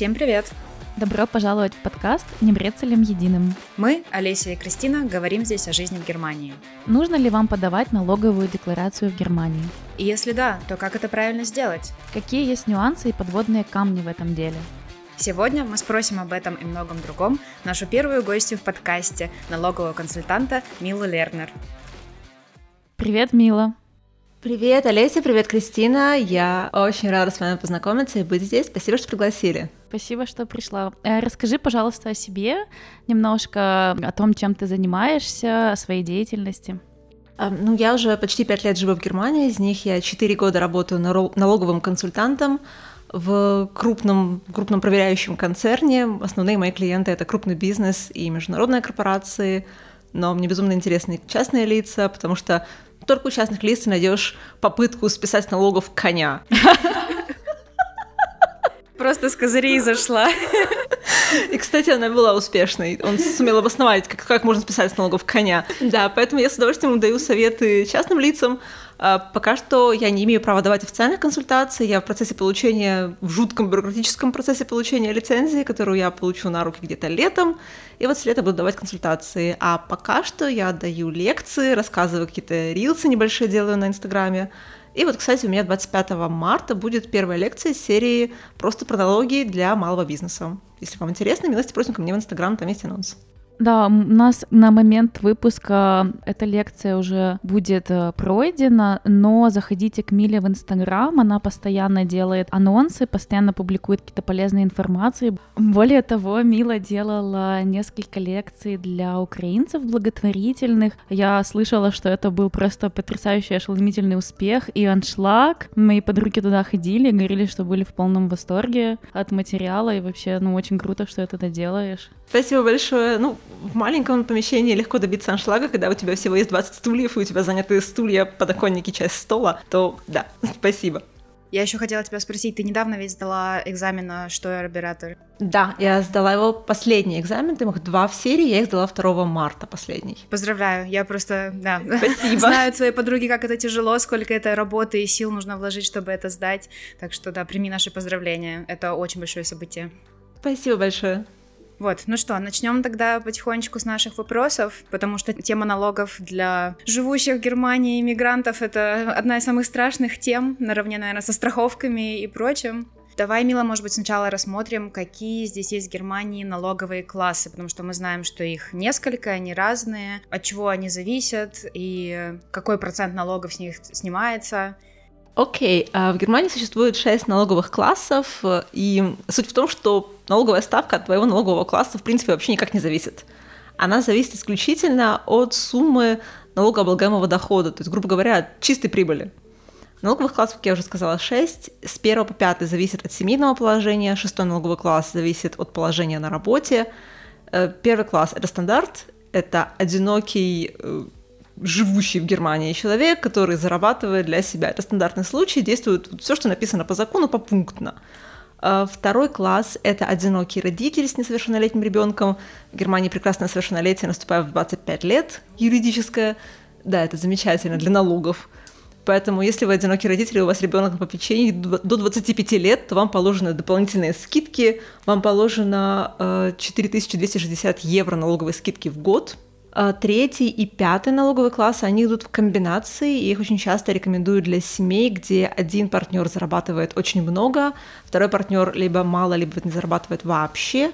Всем привет! Добро пожаловать в подкаст «Не брецелем единым». Мы, Олеся и Кристина, говорим здесь о жизни в Германии. Нужно ли вам подавать налоговую декларацию в Германии? И если да, то как это правильно сделать? Какие есть нюансы и подводные камни в этом деле? Сегодня мы спросим об этом и многом другом нашу первую гостью в подкасте, налогового консультанта Милу Лернер. Привет, Мила! Привет, Олеся, привет, Кристина. Я очень рада с вами познакомиться и быть здесь. Спасибо, что пригласили. Спасибо, что пришла. Э, расскажи, пожалуйста, о себе, немножко о том, чем ты занимаешься, о своей деятельности. Ну, я уже почти пять лет живу в Германии, из них я четыре года работаю налоговым консультантом в крупном, крупном проверяющем концерне. Основные мои клиенты — это крупный бизнес и международные корпорации, но мне безумно интересны частные лица, потому что только у частных лиц ты найдешь попытку списать с налогов коня. Просто с козырей зашла. И, кстати, она была успешной. Он сумел обосновать, как, как можно списать с налогов коня. Да, поэтому я с удовольствием даю советы частным лицам, а, пока что я не имею права давать официальных консультаций. Я в процессе получения, в жутком бюрократическом процессе получения лицензии, которую я получу на руки где-то летом. И вот с лета буду давать консультации. А пока что я даю лекции, рассказываю какие-то рилсы небольшие, делаю на Инстаграме. И вот, кстати, у меня 25 марта будет первая лекция из серии «Просто про для малого бизнеса». Если вам интересно, милости просим ко мне в Инстаграм, там есть анонс. Да, у нас на момент выпуска эта лекция уже будет э, пройдена, но заходите к Миле в Инстаграм, она постоянно делает анонсы, постоянно публикует какие-то полезные информации. Более того, Мила делала несколько лекций для украинцев благотворительных. Я слышала, что это был просто потрясающий ошеломительный успех и аншлаг. Мои подруги туда ходили, говорили, что были в полном восторге от материала, и вообще, ну, очень круто, что ты это делаешь. Спасибо большое. Ну, в маленьком помещении легко добиться аншлага, когда у тебя всего есть 20 стульев, и у тебя заняты стулья, подоконники, часть стола, то да, спасибо. Я еще хотела тебя спросить, ты недавно ведь сдала экзамен на что оператор? Да, я сдала его последний экзамен, там их два в серии, я их сдала 2 марта последний. Поздравляю, я просто, да, Спасибо. знаю от своей подруги, как это тяжело, сколько это работы и сил нужно вложить, чтобы это сдать, так что да, прими наши поздравления, это очень большое событие. Спасибо большое. Вот, ну что, начнем тогда потихонечку с наших вопросов, потому что тема налогов для живущих в Германии иммигрантов — это одна из самых страшных тем, наравне, наверное, со страховками и прочим. Давай, Мила, может быть, сначала рассмотрим, какие здесь есть в Германии налоговые классы, потому что мы знаем, что их несколько, они разные, от чего они зависят и какой процент налогов с них снимается. Окей, okay. в Германии существует шесть налоговых классов, и суть в том, что налоговая ставка от твоего налогового класса в принципе вообще никак не зависит. Она зависит исключительно от суммы налогооблагаемого дохода, то есть, грубо говоря, от чистой прибыли. Налоговых классов, как я уже сказала, 6. С 1 по 5 зависит от семейного положения, шестой налоговый класс зависит от положения на работе. Э, первый класс – это стандарт, это одинокий э, живущий в Германии человек, который зарабатывает для себя. Это стандартный случай, действует все, что написано по закону, попунктно. А, второй класс – это одинокий родитель с несовершеннолетним ребенком. В Германии прекрасное совершеннолетие наступает в 25 лет, юридическое. Да, это замечательно для налогов. Поэтому, если вы одинокий родитель, и у вас ребенок на попечении до 25 лет, то вам положены дополнительные скидки, вам положено 4260 э, евро налоговой скидки в год – третий и пятый налоговый класс, они идут в комбинации, и их очень часто рекомендуют для семей, где один партнер зарабатывает очень много, второй партнер либо мало, либо не зарабатывает вообще.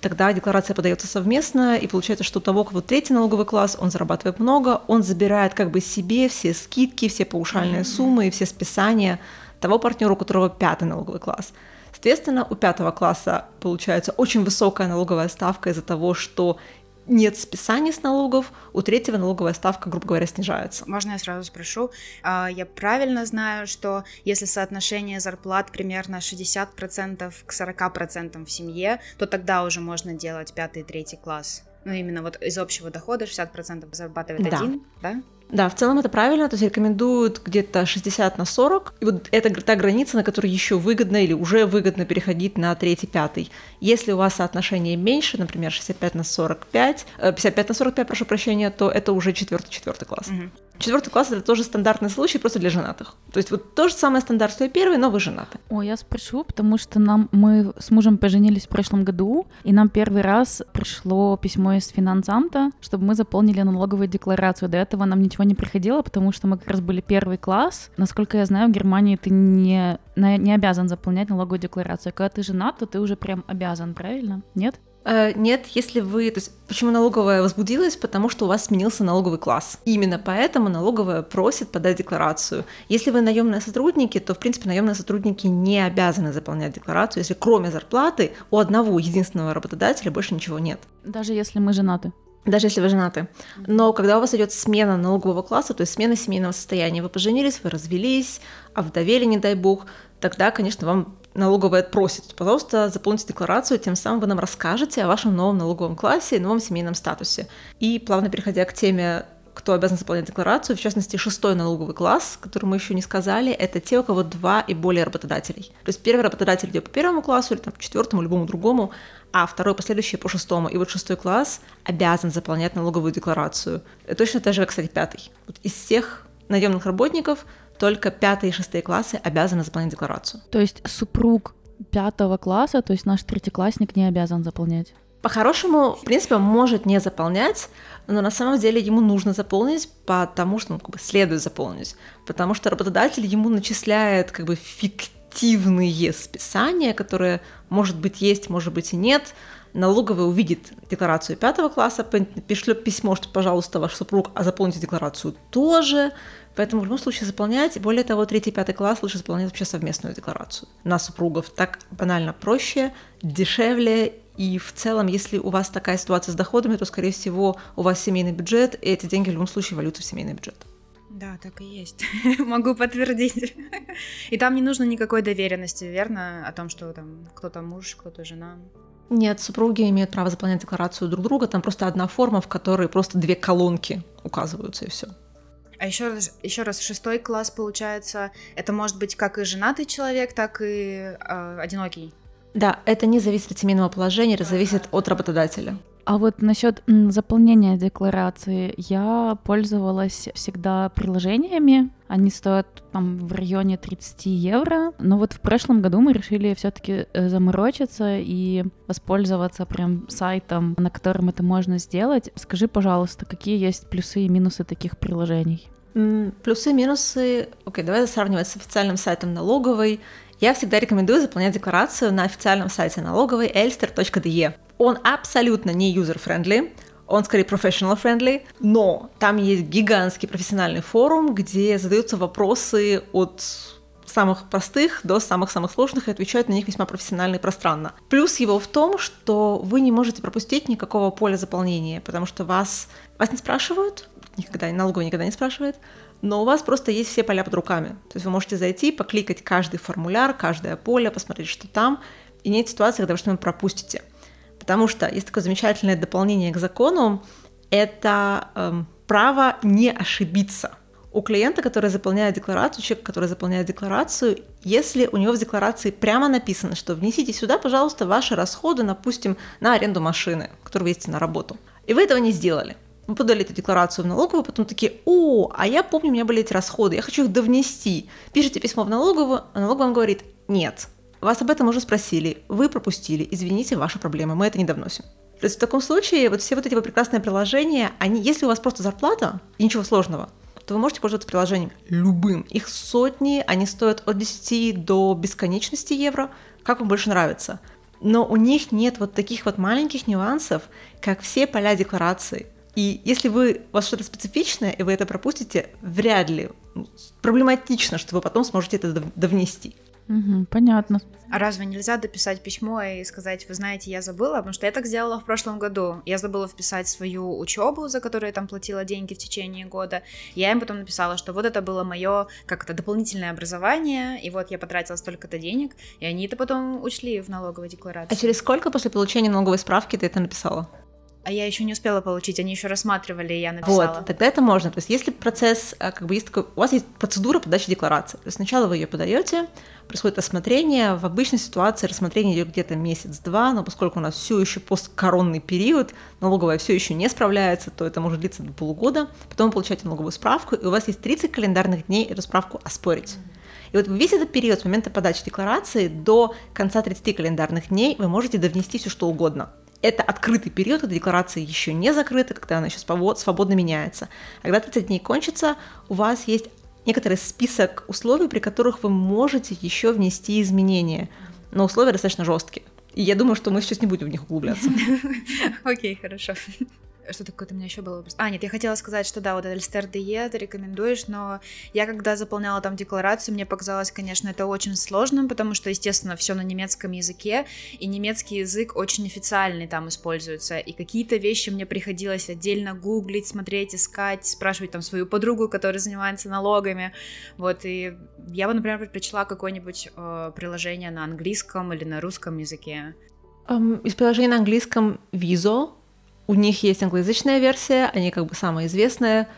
Тогда декларация подается совместно, и получается, что у того, кого третий налоговый класс, он зарабатывает много, он забирает как бы себе все скидки, все паушальные суммы и все списания того партнера, у которого пятый налоговый класс. Соответственно, у пятого класса получается очень высокая налоговая ставка из-за того, что нет списания с налогов, у третьего налоговая ставка, грубо говоря, снижается. Можно я сразу спрошу? А, я правильно знаю, что если соотношение зарплат примерно 60% к 40% в семье, то тогда уже можно делать пятый и третий класс? Ну, именно вот из общего дохода 60% зарабатывает да. один, да? Да, в целом это правильно, то есть рекомендуют где-то 60 на 40, и вот это та граница, на которой еще выгодно или уже выгодно переходить на третий, пятый. Если у вас соотношение меньше, например, 65 на 45, 55 э, на 45, прошу прощения, то это уже четвертый, четвертый класс. Угу. Четвертый класс это тоже стандартный случай, просто для женатых. То есть вот то же самое стандарт, что и первый, но вы женаты. О, я спрошу, потому что нам мы с мужем поженились в прошлом году, и нам первый раз пришло письмо из финансамта, чтобы мы заполнили налоговую декларацию. До этого нам ничего не приходило, потому что мы как раз были первый класс. Насколько я знаю, в Германии ты не, не обязан заполнять налоговую декларацию. Когда ты женат, то ты уже прям обязан, правильно? Нет? Э, нет, если вы... То есть, почему налоговая возбудилась? Потому что у вас сменился налоговый класс. Именно поэтому налоговая просит подать декларацию. Если вы наемные сотрудники, то, в принципе, наемные сотрудники не обязаны заполнять декларацию, если кроме зарплаты у одного единственного работодателя больше ничего нет. Даже если мы женаты? Даже если вы женаты. Но когда у вас идет смена налогового класса, то есть смена семейного состояния, вы поженились, вы развелись, овдовели, не дай бог, тогда, конечно, вам налоговая просит, пожалуйста, заполните декларацию, тем самым вы нам расскажете о вашем новом налоговом классе и новом семейном статусе. И плавно переходя к теме кто обязан заполнять декларацию, в частности, шестой налоговый класс, который мы еще не сказали, это те, у кого два и более работодателей. То есть первый работодатель идет по первому классу или там, четвертому, любому другому, а второй последующий по шестому. И вот шестой класс обязан заполнять налоговую декларацию. Это точно так же, как, кстати, пятый. Вот из всех наемных работников только пятые и шестые классы обязаны заполнять декларацию. То есть супруг пятого класса, то есть наш третьеклассник не обязан заполнять? По-хорошему, в принципе, он может не заполнять, но на самом деле ему нужно заполнить, потому что ну, как бы следует заполнить, потому что работодатель ему начисляет как бы фиктивные списания, которые, может быть, есть, может быть, и нет. Налоговый увидит декларацию пятого класса, пришлет письмо, что, пожалуйста, ваш супруг, а заполните декларацию тоже. Поэтому в любом случае заполнять, более того, третий, пятый класс лучше заполнять вообще совместную декларацию на супругов. Так банально проще, дешевле и в целом, если у вас такая ситуация с доходами, то, скорее всего, у вас семейный бюджет, и эти деньги в любом случае валются в семейный бюджет. Да, так и есть. Могу подтвердить. И там не нужно никакой доверенности, верно, о том, что там кто-то муж, кто-то жена. Нет, супруги имеют право заполнять декларацию друг друга. Там просто одна форма, в которой просто две колонки указываются, и все. А еще раз, еще раз, шестой класс получается, это может быть как и женатый человек, так и э, одинокий. Да, это не зависит от семейного положения, это зависит от работодателя. А вот насчет заполнения декларации, я пользовалась всегда приложениями. Они стоят там в районе 30 евро. Но вот в прошлом году мы решили все-таки э, заморочиться и воспользоваться прям сайтом, на котором это можно сделать. Скажи, пожалуйста, какие есть плюсы и минусы таких приложений? Плюсы, минусы. Окей, давай сравнивать с официальным сайтом налоговой. Я всегда рекомендую заполнять декларацию на официальном сайте налоговой elster.de. Он абсолютно не user-friendly, он скорее professional-friendly, но там есть гигантский профессиональный форум, где задаются вопросы от самых простых до самых-самых сложных и отвечают на них весьма профессионально и пространно. Плюс его в том, что вы не можете пропустить никакого поля заполнения, потому что вас, вас не спрашивают, никогда, налоговый никогда не спрашивает, но у вас просто есть все поля под руками. То есть вы можете зайти, покликать каждый формуляр, каждое поле, посмотреть, что там, и нет ситуации, когда вы что-нибудь пропустите. Потому что есть такое замечательное дополнение к закону, это эм, право не ошибиться. У клиента, который заполняет декларацию, человек, который заполняет декларацию, если у него в декларации прямо написано, что внесите сюда, пожалуйста, ваши расходы, допустим, на аренду машины, которую вы ездите на работу, и вы этого не сделали, мы подали эту декларацию в налоговую, потом такие, о, а я помню, у меня были эти расходы, я хочу их довнести. Пишите письмо в налоговую, а налоговая вам говорит, нет, вас об этом уже спросили, вы пропустили, извините, ваша проблема, мы это не довносим. То есть в таком случае вот все вот эти вот прекрасные приложения, они, если у вас просто зарплата и ничего сложного, то вы можете пользоваться приложением любым. Их сотни, они стоят от 10 до бесконечности евро, как вам больше нравится. Но у них нет вот таких вот маленьких нюансов, как все поля декларации. И если вы, у вас что-то специфичное, и вы это пропустите, вряд ли ну, проблематично, что вы потом сможете это довнести. Угу, понятно. А разве нельзя дописать письмо и сказать, вы знаете, я забыла? Потому что я так сделала в прошлом году. Я забыла вписать свою учебу, за которую я там платила деньги в течение года. Я им потом написала, что вот это было мое как то дополнительное образование, и вот я потратила столько-то денег, и они это потом учли в налоговой декларации. А через сколько после получения налоговой справки ты это написала? А я еще не успела получить, они еще рассматривали, и я написала. Вот, тогда это можно. То есть, если процесс, а, как бы есть такой, у вас есть процедура подачи декларации. То есть сначала вы ее подаете, происходит осмотрение. В обычной ситуации рассмотрение идет где-то месяц-два, но поскольку у нас все еще посткоронный период, налоговая все еще не справляется, то это может длиться до полугода. Потом вы получаете налоговую справку, и у вас есть 30 календарных дней эту справку оспорить. И вот весь этот период с момента подачи декларации до конца 30 календарных дней вы можете довнести все что угодно это открытый период, когда декларация еще не закрыта, когда она еще свободно меняется. А когда 30 дней кончится, у вас есть некоторый список условий, при которых вы можете еще внести изменения. Но условия достаточно жесткие. И я думаю, что мы сейчас не будем в них углубляться. Окей, хорошо. Что такое у меня еще было? А, нет, я хотела сказать, что да, вот Эльстер ДЕ ты рекомендуешь, но я когда заполняла там декларацию, мне показалось, конечно, это очень сложным, потому что, естественно, все на немецком языке, и немецкий язык очень официальный там используется, и какие-то вещи мне приходилось отдельно гуглить, смотреть, искать, спрашивать там свою подругу, которая занимается налогами, вот, и я бы, например, предпочла какое-нибудь э, приложение на английском или на русском языке. Um, из приложений на английском Viso, у них есть англоязычная версия, они как бы самая известная.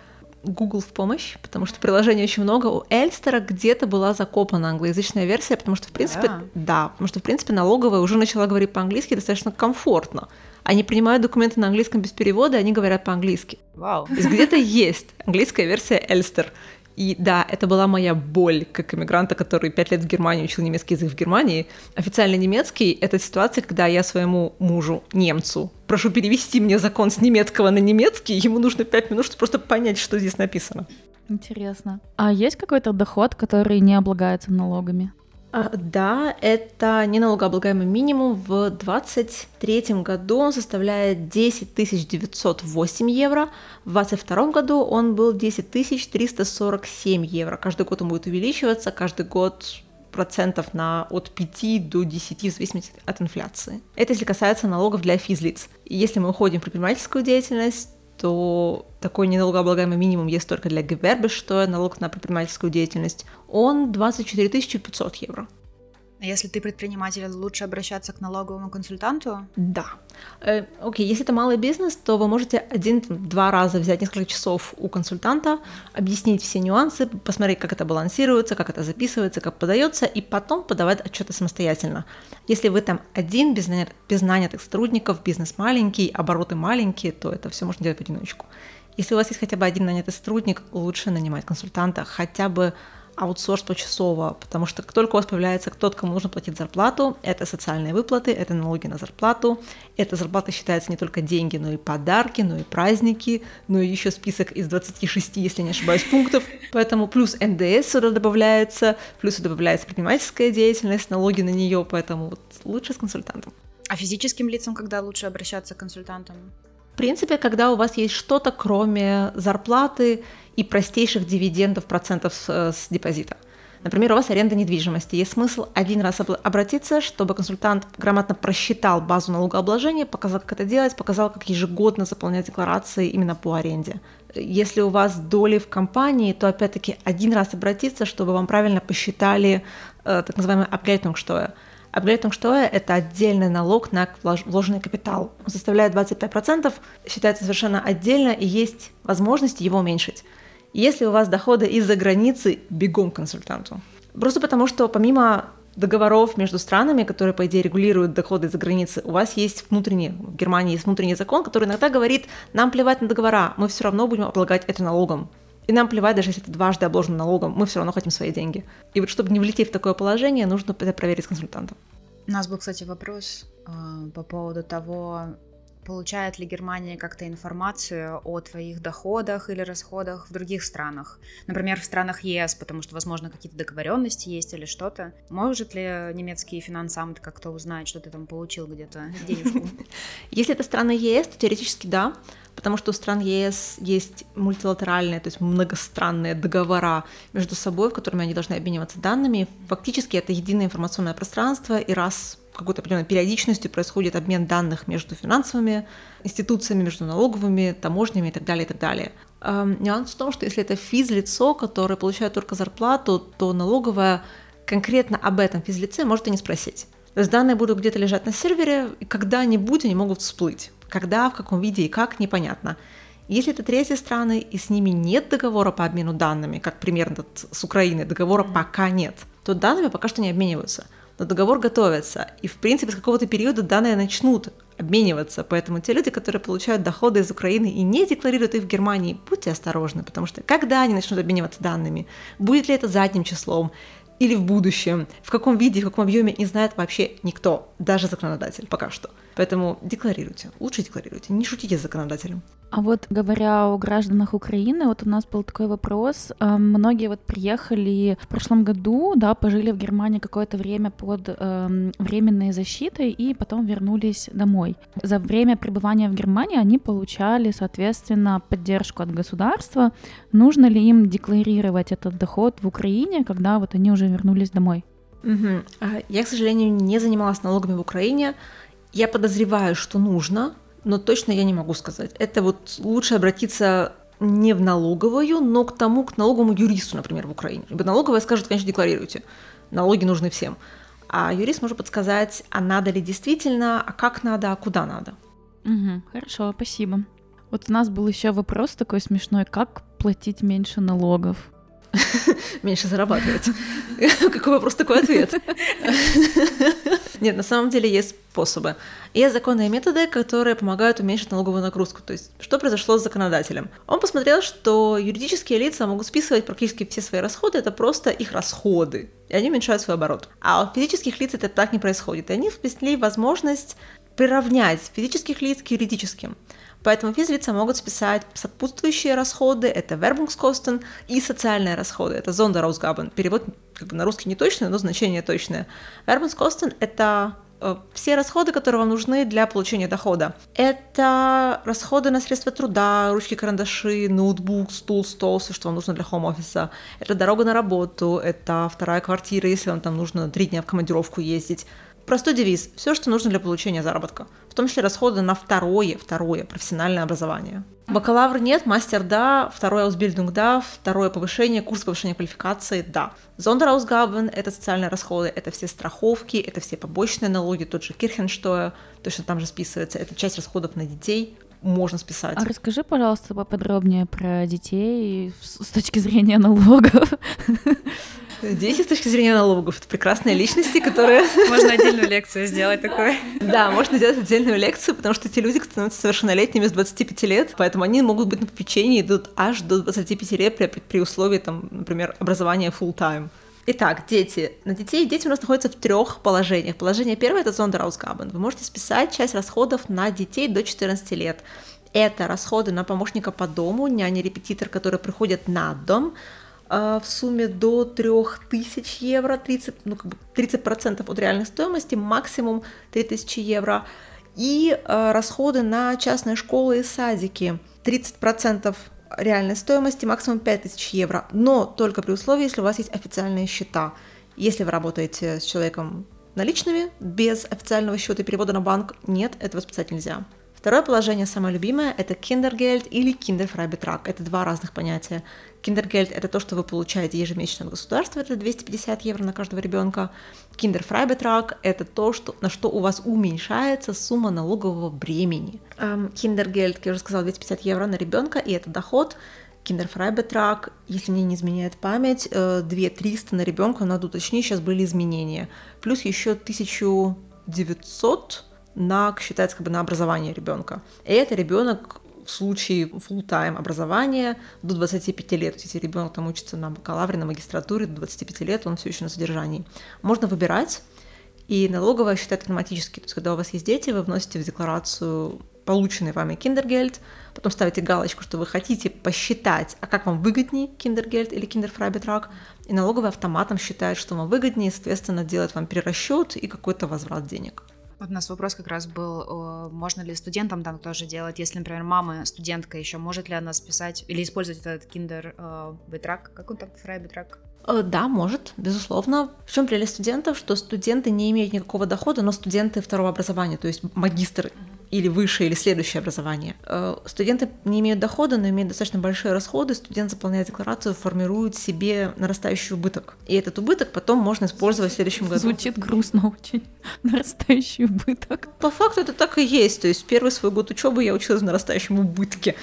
Google в помощь, потому что приложений очень много. У Эльстера где-то была закопана англоязычная версия, потому что, в принципе, да, да потому что, в принципе, налоговая уже начала говорить по-английски достаточно комфортно. Они принимают документы на английском без перевода, они говорят по-английски. Вау. То есть где-то есть английская версия Эльстер. И да, это была моя боль как иммигранта, который пять лет в Германии учил немецкий язык в Германии. Официально немецкий — это ситуация, когда я своему мужу, немцу, прошу перевести мне закон с немецкого на немецкий, ему нужно пять минут, чтобы просто понять, что здесь написано. Интересно. А есть какой-то доход, который не облагается налогами? А, да, это неналогооблагаемый минимум. В 2023 году он составляет 10 908 евро, в 2022 году он был 10 347 евро. Каждый год он будет увеличиваться, каждый год процентов на от 5 до 10 в зависимости от инфляции. Это если касается налогов для физлиц. Если мы уходим в предпринимательскую деятельность, то такой неналогооблагаемый минимум есть только для Gewerbe, что налог на предпринимательскую деятельность, он 24 500 евро. Если ты предприниматель, лучше обращаться к налоговому консультанту? Да. Э, окей, если это малый бизнес, то вы можете один-два раза взять несколько часов у консультанта, объяснить все нюансы, посмотреть, как это балансируется, как это записывается, как подается, и потом подавать отчеты самостоятельно. Если вы там один, без, без нанятых сотрудников, бизнес маленький, обороты маленькие, то это все можно делать в одиночку. Если у вас есть хотя бы один нанятый сотрудник, лучше нанимать консультанта хотя бы аутсорс почасово, потому что как только у вас появляется кто-то, кому нужно платить зарплату, это социальные выплаты, это налоги на зарплату, эта зарплата считается не только деньги, но и подарки, но и праздники, но и еще список из 26, если не ошибаюсь, пунктов, поэтому плюс НДС сюда добавляется, плюс добавляется предпринимательская деятельность, налоги на нее, поэтому вот лучше с консультантом. А физическим лицам когда лучше обращаться к консультантам? В принципе, когда у вас есть что-то, кроме зарплаты и простейших дивидендов процентов с, э, депозита. Например, у вас аренда недвижимости. Есть смысл один раз обратиться, чтобы консультант грамотно просчитал базу налогообложения, показал, как это делать, показал, как ежегодно заполнять декларации именно по аренде. Если у вас доли в компании, то опять-таки один раз обратиться, чтобы вам правильно посчитали э, так называемый Abgeltungssteuer – Abgeltungssteuer – это отдельный налог на вложенный капитал. Он составляет 25%, считается совершенно отдельно, и есть возможность его уменьшить. Если у вас доходы из-за границы, бегом к консультанту. Просто потому, что помимо договоров между странами, которые, по идее, регулируют доходы из-за границы, у вас есть внутренний, в Германии есть внутренний закон, который иногда говорит, нам плевать на договора, мы все равно будем облагать это налогом. И нам плевать, даже если это дважды обложено налогом, мы все равно хотим свои деньги. И вот чтобы не влететь в такое положение, нужно это проверить с консультантом. У нас был, кстати, вопрос э, по поводу того, получает ли Германия как-то информацию о твоих доходах или расходах в других странах. Например, в странах ЕС, потому что, возможно, какие-то договоренности есть или что-то. Может ли немецкий финансамт как-то узнать, что ты там получил где-то денежку? Если это страны ЕС, то теоретически да потому что у стран ЕС есть мультилатеральные, то есть многостранные договора между собой, в которыми они должны обмениваться данными. Фактически это единое информационное пространство, и раз какой-то определенной периодичностью происходит обмен данных между финансовыми институциями, между налоговыми, таможнями и так далее, и так далее. Эм, нюанс в том, что если это физлицо, которое получает только зарплату, то налоговая конкретно об этом физлице может и не спросить. То есть данные будут где-то лежать на сервере, и когда-нибудь они могут всплыть Когда, в каком виде и как, непонятно. Если это третьи страны, и с ними нет договора по обмену данными, как примерно с Украиной, договора пока нет, то данными пока что не обмениваются. Но договор готовится, и в принципе с какого-то периода данные начнут обмениваться. Поэтому те люди, которые получают доходы из Украины и не декларируют их в Германии, будьте осторожны, потому что когда они начнут обмениваться данными, будет ли это задним числом, или в будущем, в каком виде, в каком объеме, не знает вообще никто, даже законодатель пока что. Поэтому декларируйте, лучше декларируйте, не шутите с законодателем. А вот говоря о гражданах Украины, вот у нас был такой вопрос. Э, многие вот приехали в прошлом году, да, пожили в Германии какое-то время под э, временной защитой и потом вернулись домой. За время пребывания в Германии они получали, соответственно, поддержку от государства. Нужно ли им декларировать этот доход в Украине, когда вот они уже вернулись домой? Угу. Я, к сожалению, не занималась налогами в Украине. Я подозреваю, что нужно, но точно я не могу сказать. Это вот лучше обратиться не в налоговую, но к тому, к налоговому юристу, например, в Украине. Ибо налоговая скажет, конечно, декларируйте. Налоги нужны всем. А юрист может подсказать, а надо ли действительно, а как надо, а куда надо. Угу, хорошо, спасибо. Вот у нас был еще вопрос такой смешной, как платить меньше налогов? Меньше зарабатывать. Какой вопрос, такой ответ. Нет, на самом деле есть способы. Есть законные методы, которые помогают уменьшить налоговую нагрузку. То есть, что произошло с законодателем? Он посмотрел, что юридические лица могут списывать практически все свои расходы, это просто их расходы, и они уменьшают свой оборот. А у физических лиц это так не происходит. И они вписали возможность приравнять физических лиц к юридическим. Поэтому физлица могут списать сопутствующие расходы, это Werbungskosten, и социальные расходы, это Sonderausgaben. Перевод как бы на русский не точный, но значение точное. Werbungskosten – это э, все расходы, которые вам нужны для получения дохода. Это расходы на средства труда, ручки, карандаши, ноутбук, стул, стол, все, что вам нужно для хоум-офиса. Это дорога на работу, это вторая квартира, если вам там нужно три дня в командировку ездить. Простой девиз – все, что нужно для получения заработка, в том числе расходы на второе, второе профессиональное образование. Бакалавр нет, мастер да, второе Ausbildung да, второе повышение, курс повышения квалификации да. Sonderausgaben – это социальные расходы, это все страховки, это все побочные налоги, тот же Kirchensteuer, точно там же списывается, это часть расходов на детей, можно списать. А расскажи, пожалуйста, поподробнее про детей с точки зрения налогов. Дети с точки зрения налогов — это прекрасные личности, которые... Можно отдельную лекцию сделать такую. Да, можно сделать отдельную лекцию, потому что эти люди становятся совершеннолетними с 25 лет, поэтому они могут быть на попечении идут аж до 25 лет при, при условии, там, например, образования full-time. Итак, дети. На детей дети у нас находятся в трех положениях. Положение первое – это Зондераусгабен. Вы можете списать часть расходов на детей до 14 лет. Это расходы на помощника по дому, няня-репетитор, которые приходят на дом, в сумме до 3000 евро, 30, ну, как бы 30% от реальной стоимости, максимум 3000 евро. И э, расходы на частные школы и садики 30% реальной стоимости, максимум 5000 евро, но только при условии, если у вас есть официальные счета. Если вы работаете с человеком наличными, без официального счета и перевода на банк, нет, этого списать нельзя. Второе положение, самое любимое, это Kindergeld или Kinderfreibetrag. Это два разных понятия. Kindergeld – это то, что вы получаете ежемесячно от государства, это 250 евро на каждого ребенка. Kinderfreibetrag – это то, что, на что у вас уменьшается сумма налогового бремени. Um, Kindergeld, как я уже сказала, 250 евро на ребенка, и это доход. Kinderfreibetrag, если мне не изменяет память, 2300 э, на ребенка, надо уточнить, сейчас были изменения. Плюс еще 1900 на, считается как бы на образование ребенка. И это ребенок в случае full-time образования до 25 лет. Если ребенок там учится на бакалавре, на магистратуре до 25 лет, он все еще на содержании. Можно выбирать, и налоговая считает автоматически. То есть, когда у вас есть дети, вы вносите в декларацию полученный вами киндергельд, потом ставите галочку, что вы хотите посчитать, а как вам выгоднее киндергельд или киндерфрайбетрак, и налоговый автоматом считает, что вам выгоднее, и, соответственно, делает вам перерасчет и какой-то возврат денег. Вот у нас вопрос как раз был, можно ли студентам там тоже делать, если, например, мама студентка еще, может ли она списать или использовать этот киндер э, битрак, как он там, фрай битрак? Э, да, может, безусловно. В чем прелесть студентов, что студенты не имеют никакого дохода, но студенты второго образования, то есть магистры или высшее, или следующее образование. Э, студенты не имеют дохода, но имеют достаточно большие расходы. Студент, заполняя декларацию, формирует себе нарастающий убыток. И этот убыток потом можно использовать в следующем году. Звучит грустно очень. Нарастающий убыток. По факту это так и есть. То есть первый свой год учебы я училась в нарастающем убытке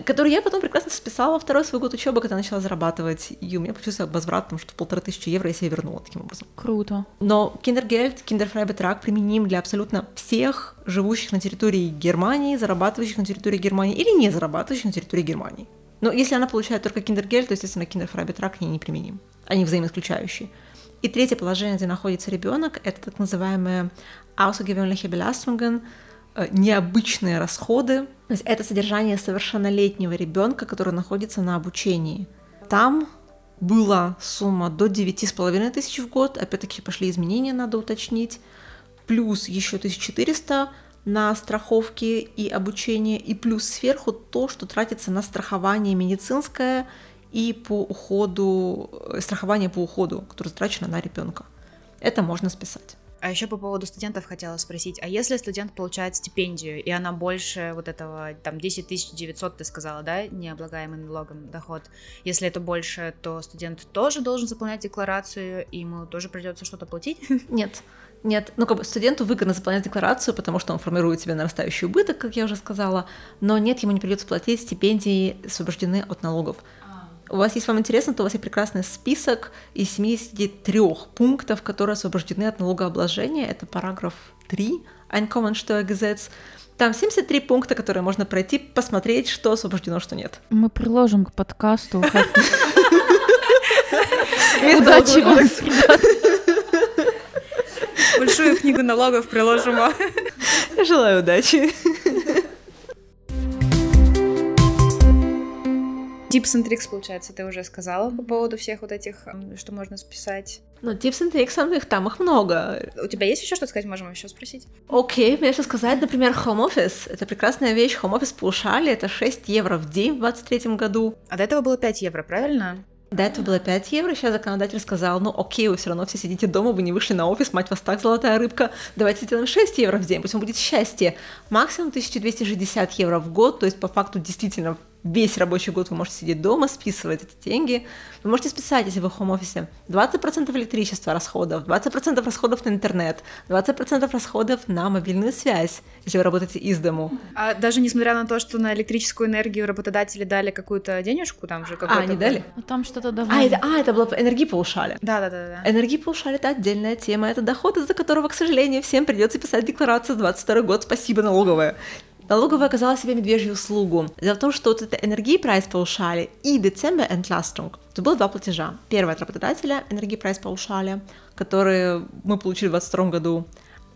который я потом прекрасно списала второй свой год учебы, когда начала зарабатывать, и у меня получился возврат, потому что полторы тысячи евро я себе вернула таким образом. Круто. Но Kindergeld, Kinderfreibetrag применим для абсолютно всех живущих на территории Германии, зарабатывающих на территории Германии или не зарабатывающих на территории Германии. Но если она получает только Kindergeld, то, естественно, Kinderfreibetrag к ней не применим. Они взаимоисключающие. И третье положение, где находится ребенок, это так называемые außergewöhnliche Belastungen, Э, необычные расходы. То есть это содержание совершеннолетнего ребенка, который находится на обучении. Там была сумма до 9,5 тысяч в год, опять-таки пошли изменения, надо уточнить, плюс еще 1400 на страховки и обучение, и плюс сверху то, что тратится на страхование медицинское и по уходу, э, страхование по уходу, которое затрачено на ребенка. Это можно списать. А еще по поводу студентов хотела спросить, а если студент получает стипендию, и она больше вот этого, там, 10 900, ты сказала, да, необлагаемый налогом доход, если это больше, то студент тоже должен заполнять декларацию, и ему тоже придется что-то платить? Нет. Нет, ну как бы студенту выгодно заполнять декларацию, потому что он формирует себе нарастающий убыток, как я уже сказала, но нет, ему не придется платить, стипендии освобождены от налогов у вас, если вам интересно, то у вас есть прекрасный список из 73 пунктов, которые освобождены от налогообложения. Это параграф 3 Einkommensteuergesetz. Там 73 пункта, которые можно пройти, посмотреть, что освобождено, что нет. Мы приложим к подкасту. Удачи вам, Большую книгу налогов приложим. Желаю удачи. Tips and tricks, получается, ты уже сказала по поводу всех вот этих, что можно списать. Ну, tips and tricks, их там их много. У тебя есть еще что сказать? Можем еще спросить. Окей, okay, мне что сказать, например, home office. Это прекрасная вещь. Home office получали, это 6 евро в день в 23 году. А до этого было 5 евро, правильно? До этого было 5 евро, сейчас законодатель сказал, ну окей, вы все равно все сидите дома, вы не вышли на офис, мать вас так, золотая рыбка, давайте сделаем 6 евро в день, пусть вам будет счастье. Максимум 1260 евро в год, то есть по факту действительно весь рабочий год вы можете сидеть дома, списывать эти деньги. Вы можете списать, если вы в хом-офисе, 20% электричества расходов, 20% расходов на интернет, 20% расходов на мобильную связь, если вы работаете из дому. А даже несмотря на то, что на электрическую энергию работодатели дали какую-то денежку, там же какую-то... А, не дали? Ну, там что-то давали. А, это, а, это было энергии поушали. Да-да-да. Энергии поушали — это отдельная тема, это доход, из-за которого, к сожалению, всем придется писать декларацию 22 год, спасибо, налоговая. Налоговая оказала себе медвежью услугу. Дело в том, что вот это энергийпрайс паушали и децембер энтластунг. Это было два платежа. Первый от работодателя энергийпрайс паушали, который мы получили в 2022 году.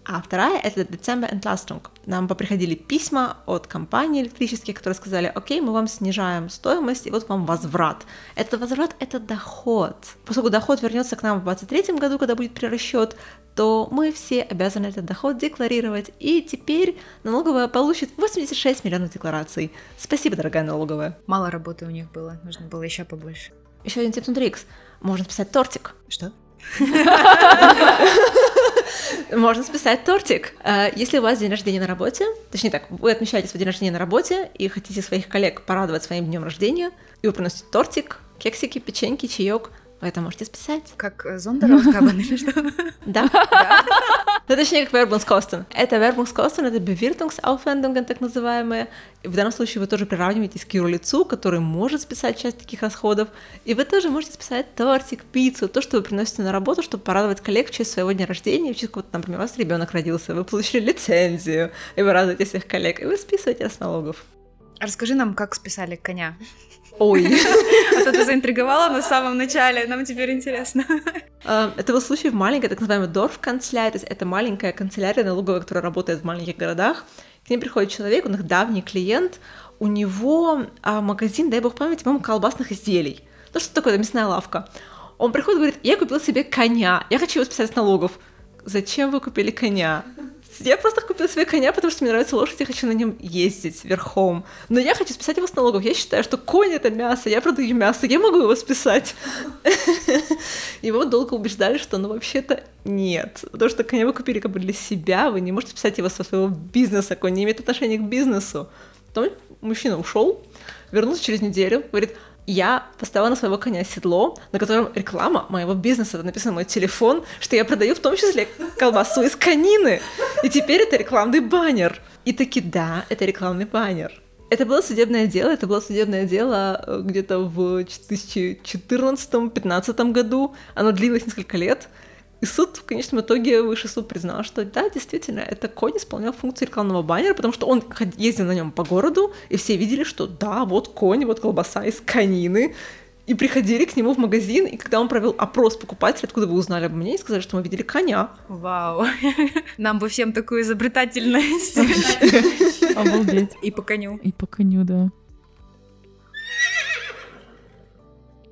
А вторая — это December Entlastung. Нам приходили письма от компаний электрических, которые сказали, окей, мы вам снижаем стоимость, и вот вам возврат. Это возврат — это доход. Поскольку доход вернется к нам в 2023 году, когда будет прирасчет, то мы все обязаны этот доход декларировать. И теперь налоговая получит 86 миллионов деклараций. Спасибо, дорогая налоговая. Мало работы у них было, нужно было еще побольше. Еще один тип трикс. Можно списать тортик. Что? Можно списать тортик. А, если у вас день рождения на работе, точнее так, вы отмечаете свой день рождения на работе и хотите своих коллег порадовать своим днем рождения, и вы приносите тортик, кексики, печеньки, чаек, вы это можете списать. Как э, Зондеров или что? Да. Ну, точнее, как Werbungskosten. Это Werbungskosten, это Bewirtungsaufwendungen, так называемые. В данном случае вы тоже приравниваетесь к юрлицу, который может списать часть таких расходов. И вы тоже можете списать тортик, пиццу, то, что вы приносите на работу, чтобы порадовать коллег в честь своего дня рождения, в честь, вот, например, у вас ребенок родился, вы получили лицензию, и вы радуете всех коллег, и вы списываете с налогов. Расскажи нам, как списали коня. Ой. А то ты заинтриговала на самом начале, нам теперь интересно. А, это был случай в маленькой, так называемой Дорф-канцелярии, то есть это маленькая канцелярия налоговая, которая работает в маленьких городах. К ним приходит человек, он их давний клиент, у него а, магазин, дай бог памяти, по-моему, колбасных изделий. Ну что такое, мясная лавка. Он приходит и говорит, я купил себе коня, я хочу его списать с налогов. Зачем вы купили коня? Я просто купила себе коня, потому что мне нравится лошадь, я хочу на нем ездить верхом. Но я хочу списать его с налогов. Я считаю, что конь это мясо, я продаю мясо, я могу его списать. Его долго убеждали, что ну вообще-то нет. Потому что коня вы купили как бы для себя, вы не можете списать его со своего бизнеса, конь не имеет отношения к бизнесу. Потом мужчина ушел, вернулся через неделю, говорит, я поставила на своего коня седло, на котором реклама моего бизнеса, написано мой телефон, что я продаю в том числе колбасу из конины. И теперь это рекламный баннер. И таки да, это рекламный баннер. Это было судебное дело, это было судебное дело э, где-то в 2014-2015 году. Оно длилось несколько лет. И суд в конечном итоге высший суд признал, что да, действительно, это конь исполнял функцию рекламного баннера, потому что он ездил на нем по городу, и все видели, что да, вот конь, вот колбаса из конины, и приходили к нему в магазин, и когда он провел опрос покупателей, откуда вы узнали об мне, и сказали, что мы видели коня. Вау. Нам бы всем такую изобретательность. Обалдеть. И по коню. И по коню, да.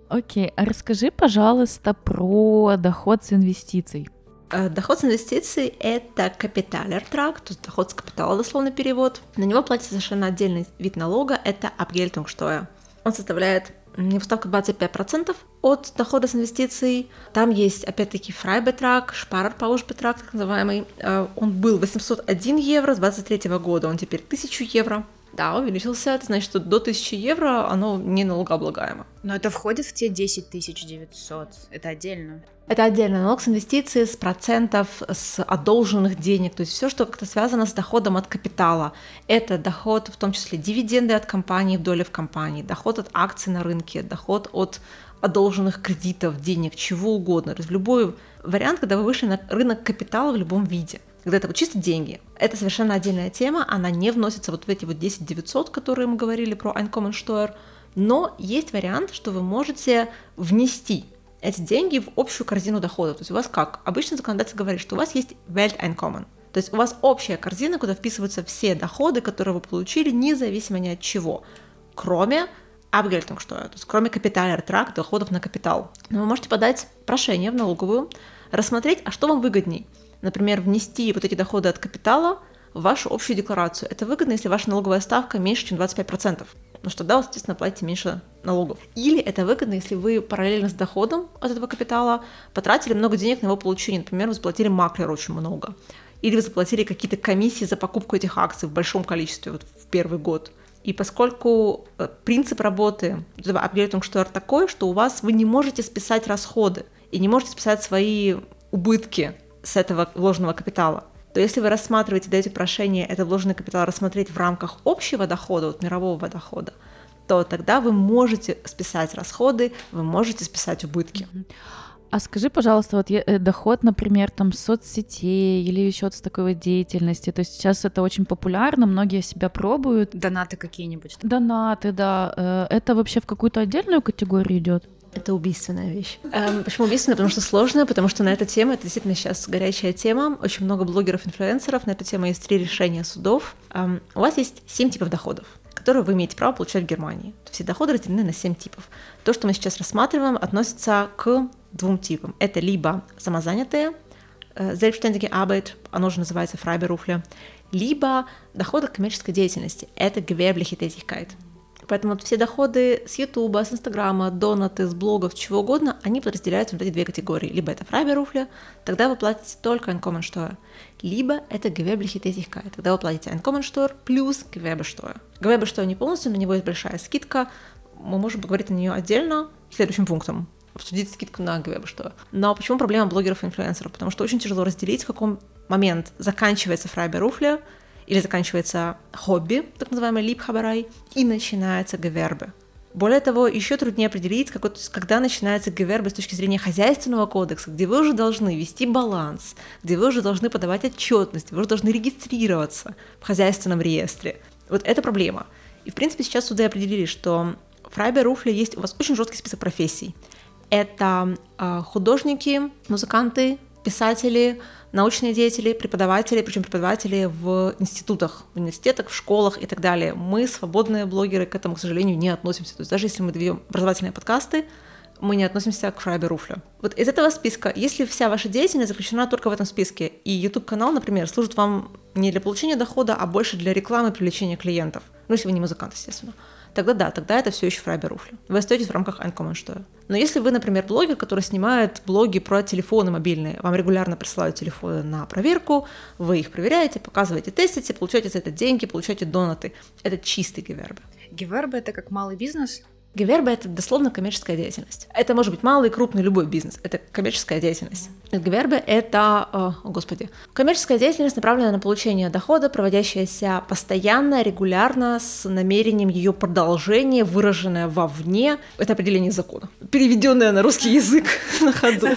Окей, а расскажи, пожалуйста, про доход с инвестиций. Э, доход с инвестиций – это капиталер-трак, то есть доход с капитала, дословно перевод. На него платится совершенно отдельный вид налога – это Abgeltungssteuer. Он составляет его ставка 25% от дохода с инвестиций. Там есть, опять-таки, фрайбетрак, шпарерпаушбетрак, так называемый. Э, он был 801 евро с 23 года, он теперь 1000 евро. Да, увеличился. Это значит, что до 1000 евро оно не налогооблагаемо. Но это входит в те 10 900. Это отдельно. Это отдельно налог с инвестиций, с процентов, с одолженных денег, то есть все, что как-то связано с доходом от капитала. Это доход, в том числе дивиденды от компании, доли в компании, доход от акций на рынке, доход от одолженных кредитов, денег, чего угодно. То есть любой вариант, когда вы вышли на рынок капитала в любом виде когда это вот чисто деньги. Это совершенно отдельная тема, она не вносится вот в эти вот 10 900, которые мы говорили про Einkommen Steuer, но есть вариант, что вы можете внести эти деньги в общую корзину доходов. То есть у вас как? Обычно законодатель говорит, что у вас есть Welteinkommen, то есть у вас общая корзина, куда вписываются все доходы, которые вы получили, независимо ни от чего, кроме Abgeltungssteuer, то есть кроме капиталер-трак, доходов на капитал. Но вы можете подать прошение в налоговую, рассмотреть, а что вам выгодней – например, внести вот эти доходы от капитала в вашу общую декларацию. Это выгодно, если ваша налоговая ставка меньше, чем 25%. Потому что тогда вы, естественно, платите меньше налогов. Или это выгодно, если вы параллельно с доходом от этого капитала потратили много денег на его получение. Например, вы заплатили маклеру очень много. Или вы заплатили какие-то комиссии за покупку этих акций в большом количестве вот в первый год. И поскольку э, принцип работы Upgrading такой, что у вас вы не можете списать расходы и не можете списать свои убытки с этого вложенного капитала, то если вы рассматриваете, даете прошение это вложенный капитал рассмотреть в рамках общего дохода, вот мирового дохода, то тогда вы можете списать расходы, вы можете списать убытки. А скажи, пожалуйста, вот э, доход, например, там соцсетей или еще с такой вот деятельности. То есть сейчас это очень популярно, многие себя пробуют. Донаты какие-нибудь. Донаты, да. Э, это вообще в какую-то отдельную категорию идет? Это убийственная вещь. Эм, почему убийственная? Потому что сложная, потому что на эту тему, это действительно сейчас горячая тема, очень много блогеров-инфлюенсеров, на эту тему есть три решения судов. Эм, у вас есть семь типов доходов которые вы имеете право получать в Германии. Все доходы разделены на семь типов. То, что мы сейчас рассматриваем, относится к двум типам. Это либо самозанятые, э, selbstständige Arbeit, оно же называется Freiberufler, либо доходы коммерческой деятельности, это gewerbliche Tätigkeit. Поэтому вот все доходы с Ютуба, с Инстаграма, донаты, с блогов, чего угодно, они подразделяются на эти две категории. Либо это Freiberufler, тогда вы платите только Einkommensteuer, либо это gewerbliche Tätigkeit, тогда вы платите Einkommensteuer плюс Gewerbesteuer. Gewerbesteuer не полностью, на него есть большая скидка, мы можем поговорить о нее отдельно следующим пунктом обсудить скидку на Gewerbesteuer. Но почему проблема блогеров и инфлюенсеров? Потому что очень тяжело разделить, в каком момент заканчивается Freiberufler, или заканчивается хобби, так называемый липхабарай, и начинается гевербе. Более того, еще труднее определить, когда начинается гевербе с точки зрения хозяйственного кодекса, где вы уже должны вести баланс, где вы уже должны подавать отчетность, вы уже должны регистрироваться в хозяйственном реестре. Вот это проблема. И, в принципе, сейчас суды определили, что в Фрайбе Руфле есть у вас очень жесткий список профессий. Это э, художники, музыканты, писатели, научные деятели, преподаватели, причем преподаватели в институтах, в университетах, в школах и так далее. Мы, свободные блогеры, к этому, к сожалению, не относимся. То есть даже если мы даем образовательные подкасты, мы не относимся к Фрайбе Руфлю. Вот из этого списка, если вся ваша деятельность заключена только в этом списке, и YouTube-канал, например, служит вам не для получения дохода, а больше для рекламы и привлечения клиентов, ну, если вы не музыкант, естественно, тогда да, тогда это все еще Фрайбе Руфлю. Вы остаетесь в рамках Uncommon что Но если вы, например, блогер, который снимает блоги про телефоны мобильные, вам регулярно присылают телефоны на проверку, вы их проверяете, показываете, тестите, получаете за это деньги, получаете донаты. Это чистый гевербе. Гевербе — это как малый бизнес? Геверба — это дословно коммерческая деятельность. Это может быть малый, крупный, любой бизнес. Это коммерческая деятельность. Геверба — это, о, господи, коммерческая деятельность, направленная на получение дохода, проводящаяся постоянно, регулярно, с намерением ее продолжения, выраженное вовне. Это определение закона, переведенное на русский язык на ходу.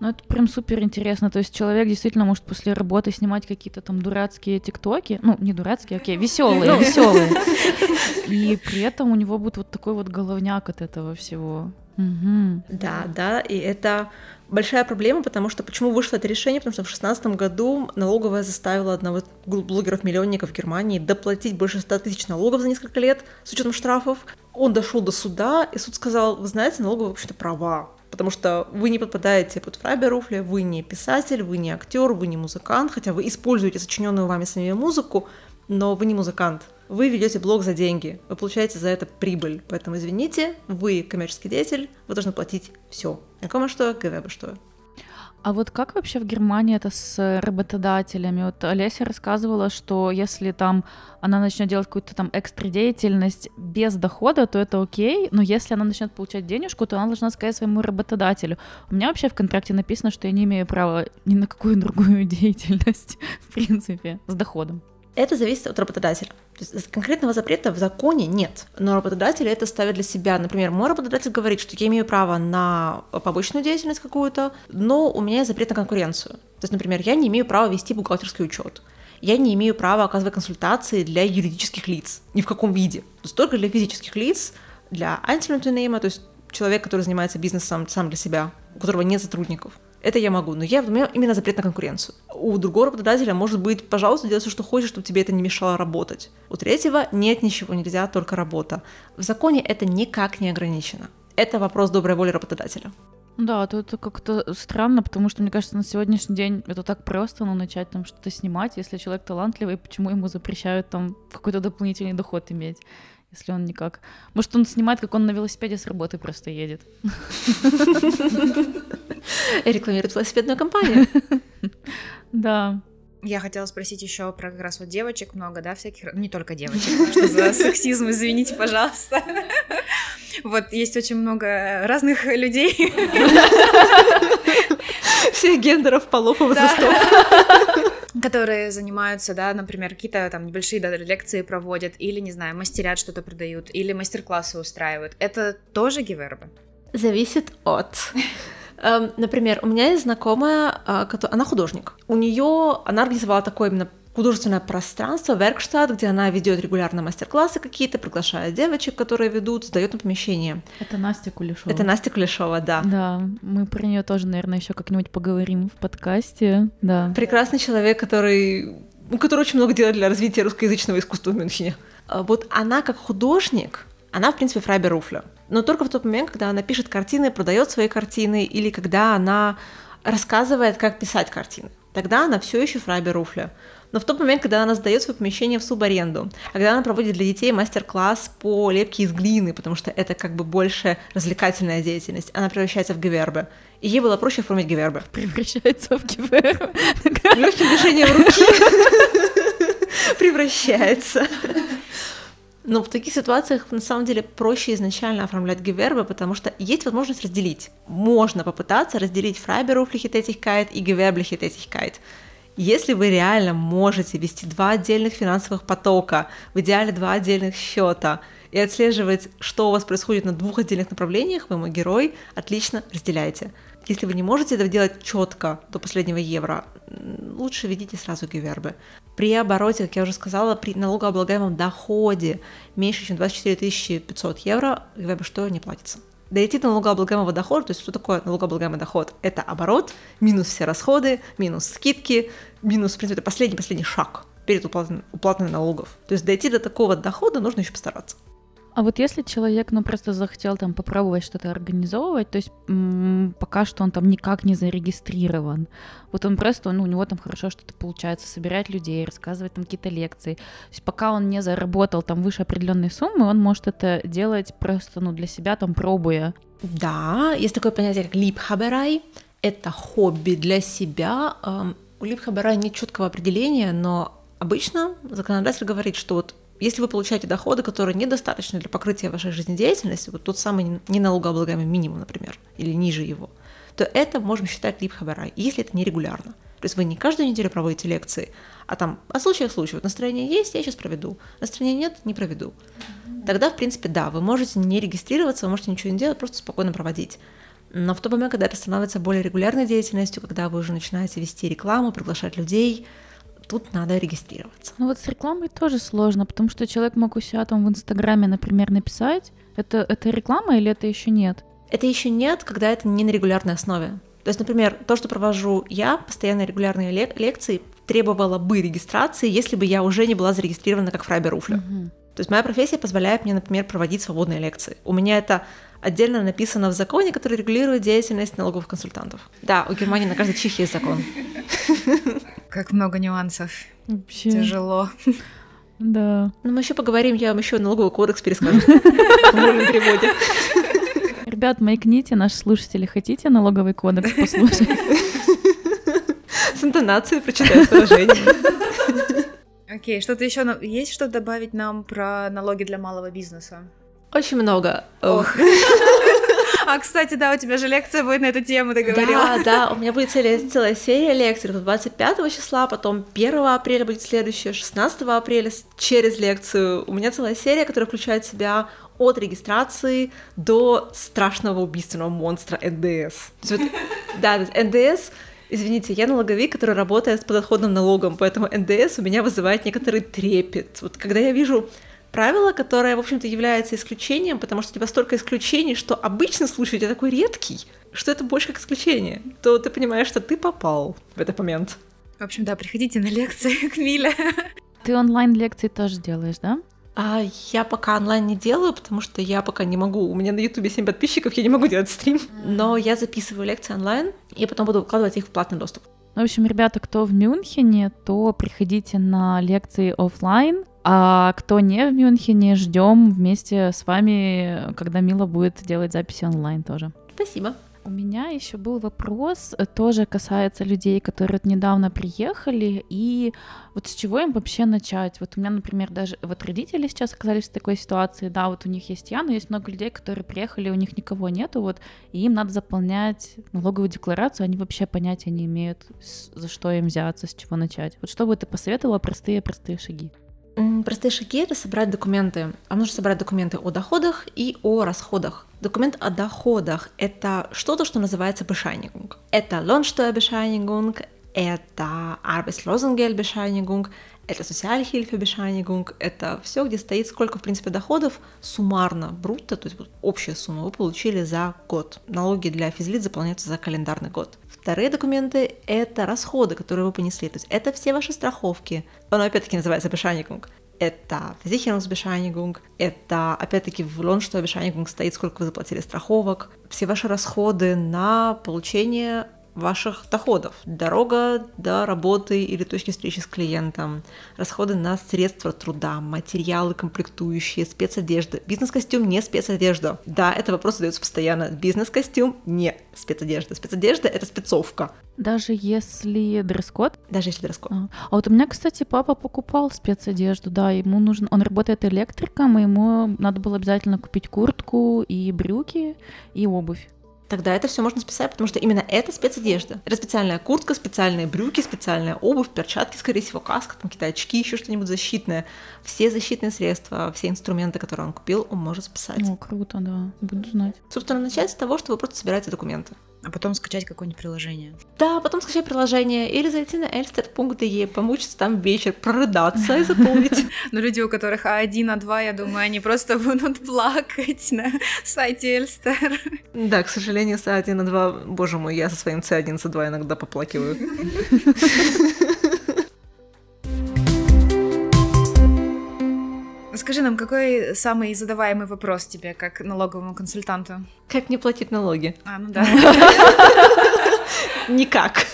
Ну, это прям супер интересно. То есть человек действительно может после работы снимать какие-то там дурацкие тиктоки. Ну, не дурацкие, окей, веселые, ну. веселые. И при этом у него будет вот такой вот головняк от этого всего. Угу. Да, да, и это большая проблема, потому что почему вышло это решение? Потому что в 2016 году налоговая заставила одного из блогеров-миллионников Германии доплатить больше 100 тысяч налогов за несколько лет с учетом штрафов. Он дошел до суда, и суд сказал, вы знаете, налоговая вообще-то права, потому что вы не подпадаете под Фрайберуфля, вы не писатель, вы не актер, вы не музыкант, хотя вы используете сочиненную вами самими музыку, но вы не музыкант. Вы ведете блог за деньги, вы получаете за это прибыль. Поэтому, извините, вы коммерческий деятель, вы должны платить все. Кому что, ГВБ что. А вот как вообще в Германии это с работодателями? Вот Олеся рассказывала, что если там она начнет делать какую-то там экстра деятельность без дохода, то это окей, но если она начнет получать денежку, то она должна сказать своему работодателю. У меня вообще в контракте написано, что я не имею права ни на какую другую деятельность, в принципе, с доходом. Это зависит от работодателя. То есть конкретного запрета в законе нет, но работодатели это ставят для себя. Например, мой работодатель говорит, что я имею право на побочную деятельность какую-то, но у меня есть запрет на конкуренцию. То есть, например, я не имею права вести бухгалтерский учет. Я не имею права оказывать консультации для юридических лиц, ни в каком виде. То есть только для физических лиц, для антилютинейма, то есть человек, который занимается бизнесом сам для себя, у которого нет сотрудников это я могу, но я, у меня именно запрет на конкуренцию. У другого работодателя может быть, пожалуйста, делай все, что хочешь, чтобы тебе это не мешало работать. У третьего нет ничего, нельзя, только работа. В законе это никак не ограничено. Это вопрос доброй воли работодателя. Да, то это как-то странно, потому что, мне кажется, на сегодняшний день это так просто, ну, начать там что-то снимать, если человек талантливый, почему ему запрещают там какой-то дополнительный доход иметь? Если он никак... Может, он снимает, как он на велосипеде с работы просто едет. Рекламирует велосипедную компанию. Да. Я хотела спросить еще про как раз вот девочек много, да, всяких, не только девочек, что за сексизм, извините, пожалуйста. Вот есть очень много разных людей. Всех гендеров, полов и возрастов которые занимаются, да, например, какие-то там небольшие да, лекции проводят, или, не знаю, мастерят что-то продают, или мастер-классы устраивают. Это тоже гивербы? Зависит от. Эм, например, у меня есть знакомая, а, она художник. У нее, она организовала такой именно художественное пространство, веркштадт, где она ведет регулярно мастер-классы какие-то, приглашает девочек, которые ведут, сдает на помещение. Это Настя Кулешова. Это Настя Кулешова, да. Да, мы про нее тоже, наверное, еще как-нибудь поговорим в подкасте. Да. Прекрасный человек, который, который очень много делает для развития русскоязычного искусства в Мюнхене. А вот она как художник, она, в принципе, Фрайбер Руфля. Но только в тот момент, когда она пишет картины, продает свои картины, или когда она рассказывает, как писать картины. Тогда она все еще Фрайбер Руфля. Но в тот момент, когда она сдает свое помещение в субаренду, когда она проводит для детей мастер-класс по лепке из глины, потому что это как бы больше развлекательная деятельность, она превращается в гевербе. И ей было проще оформить гевербе. Превращается в гевербе. Легким движением руки превращается. Но в таких ситуациях на самом деле проще изначально оформлять Gewerbe, потому что есть возможность разделить. Можно попытаться разделить freiberufliche Tätigkeit и gewerbliche Tätigkeit. Если вы реально можете вести два отдельных финансовых потока, в идеале два отдельных счета, и отслеживать, что у вас происходит на двух отдельных направлениях, вы мой герой, отлично разделяйте. Если вы не можете это делать четко до последнего евро, лучше ведите сразу гивербы. При обороте, как я уже сказала, при налогооблагаемом доходе меньше, чем 24 500 евро, гивербы что не платится дойти до налогооблагаемого дохода, то есть что такое налогооблагаемый доход? Это оборот, минус все расходы, минус скидки, минус, в принципе, это последний-последний шаг перед уплатой, уплатой налогов. То есть дойти до такого дохода нужно еще постараться. А вот если человек, ну, просто захотел там попробовать что-то организовывать, то есть пока что он там никак не зарегистрирован, вот он просто, ну, у него там хорошо что-то получается, собирать людей, рассказывать там какие-то лекции, то есть пока он не заработал там выше определенной суммы, он может это делать просто, ну, для себя там пробуя. Да, есть такое понятие, как липхаберай, это хобби для себя. Эм, у липхаберай нет четкого определения, но обычно законодатель говорит, что вот если вы получаете доходы, которые недостаточны для покрытия вашей жизнедеятельности, вот тот самый неналогооблагаемый минимум, например, или ниже его, то это можем считать липхабарай, если это нерегулярно. То есть вы не каждую неделю проводите лекции, а там от случая к случаю. Вот настроение есть, я сейчас проведу. Настроения нет, не проведу. Тогда, в принципе, да, вы можете не регистрироваться, вы можете ничего не делать, просто спокойно проводить. Но в тот момент, когда это становится более регулярной деятельностью, когда вы уже начинаете вести рекламу, приглашать людей, тут надо регистрироваться. Ну вот с рекламой тоже сложно, потому что человек мог у себя там в Инстаграме, например, написать, это, это реклама или это еще нет? Это еще нет, когда это не на регулярной основе. То есть, например, то, что провожу я, постоянно регулярные лек- лекции, требовало бы регистрации, если бы я уже не была зарегистрирована как фрайбер Руфля. Угу. То есть моя профессия позволяет мне, например, проводить свободные лекции. У меня это отдельно написано в законе, который регулирует деятельность налоговых консультантов. Да, у Германии на каждый чих есть закон. Как много нюансов. Вообще. Тяжело. Да. Ну, мы еще поговорим, я вам еще налоговый кодекс перескажу в вольном переводе. Ребят, маякните, наши слушатели, хотите налоговый кодекс послушать? С интонацией прочитаю выражение. Окей, что-то еще есть что добавить нам про налоги для малого бизнеса? Очень много. Ох. А, кстати, да, у тебя же лекция будет на эту тему, ты говорила. Да, да, у меня будет целая, целая серия лекций 25 числа, потом 1 апреля будет следующая, 16 апреля через лекцию. У меня целая серия, которая включает в себя от регистрации до страшного убийственного монстра НДС. Вот, да, НДС Извините, я налоговик, который работает с подоходным налогом, поэтому НДС у меня вызывает некоторый трепет. Вот когда я вижу правило, которое, в общем-то, является исключением, потому что у тебя столько исключений, что обычный случай у тебя такой редкий, что это больше как исключение, то ты понимаешь, что ты попал в этот момент. В общем, да, приходите на лекции к Миле. Ты онлайн-лекции тоже делаешь, да? А я пока онлайн не делаю, потому что я пока не могу. У меня на Ютубе 7 подписчиков, я не могу делать стрим. Но я записываю лекции онлайн, и потом буду выкладывать их в платный доступ. В общем, ребята, кто в Мюнхене, то приходите на лекции офлайн. А кто не в Мюнхене, ждем вместе с вами, когда Мила будет делать записи онлайн тоже. Спасибо. У меня еще был вопрос, э, тоже касается людей, которые недавно приехали, и вот с чего им вообще начать? Вот у меня, например, даже вот родители сейчас оказались в такой ситуации, да, вот у них есть я, но есть много людей, которые приехали, у них никого нету, вот, и им надо заполнять налоговую декларацию, они вообще понятия не имеют, за что им взяться, с чего начать. Вот что бы ты посоветовала простые-простые шаги? Простые шаги — это собрать документы. Вам нужно собрать документы о доходах и о расходах. Документ о доходах — это что-то, что называется Bescheinigung. Это Lohnsteuerbescheinigung, это Arbeitslosengeldbescheinigung, это Sozialhilfebescheinigung, это все, где стоит сколько, в принципе, доходов суммарно, брутто, то есть общая сумма вы получили за год. Налоги для физлиц заполняются за календарный год. Вторые документы — это расходы, которые вы понесли. То есть это все ваши страховки. Оно опять-таки называется Bescheinigung. Это Versicherungsbescheinigung, это опять-таки в Lohnsteuerbescheinigung стоит, сколько вы заплатили страховок, все ваши расходы на получение ваших доходов. Дорога до работы или точки встречи с клиентом, расходы на средства труда, материалы комплектующие, спецодежда. Бизнес-костюм не спецодежда. Да, это вопрос задается постоянно. Бизнес-костюм не спецодежда. Спецодежда — это спецовка. Даже если дресс-код? Даже если дресс-код. А. а вот у меня, кстати, папа покупал спецодежду, да, ему нужно, он работает электриком, и ему надо было обязательно купить куртку и брюки и обувь тогда это все можно списать, потому что именно это спецодежда. Это специальная куртка, специальные брюки, специальная обувь, перчатки, скорее всего, каска, там какие-то очки, еще что-нибудь защитное. Все защитные средства, все инструменты, которые он купил, он может списать. О, круто, да, буду знать. Собственно, начать с того, что вы просто собираете документы. А потом скачать какое-нибудь приложение. Да, потом скачать приложение или зайти на elster.de, помучиться там вечер, прорыдаться и заполнить. Но люди, у которых А1, А2, я думаю, они просто будут плакать на сайте Эльстер. Да, к сожалению, с А1, А2, боже мой, я со своим С1, С2 иногда поплакиваю. Скажи нам, какой самый задаваемый вопрос тебе, как налоговому консультанту? Как не платить налоги? А, ну да. Никак.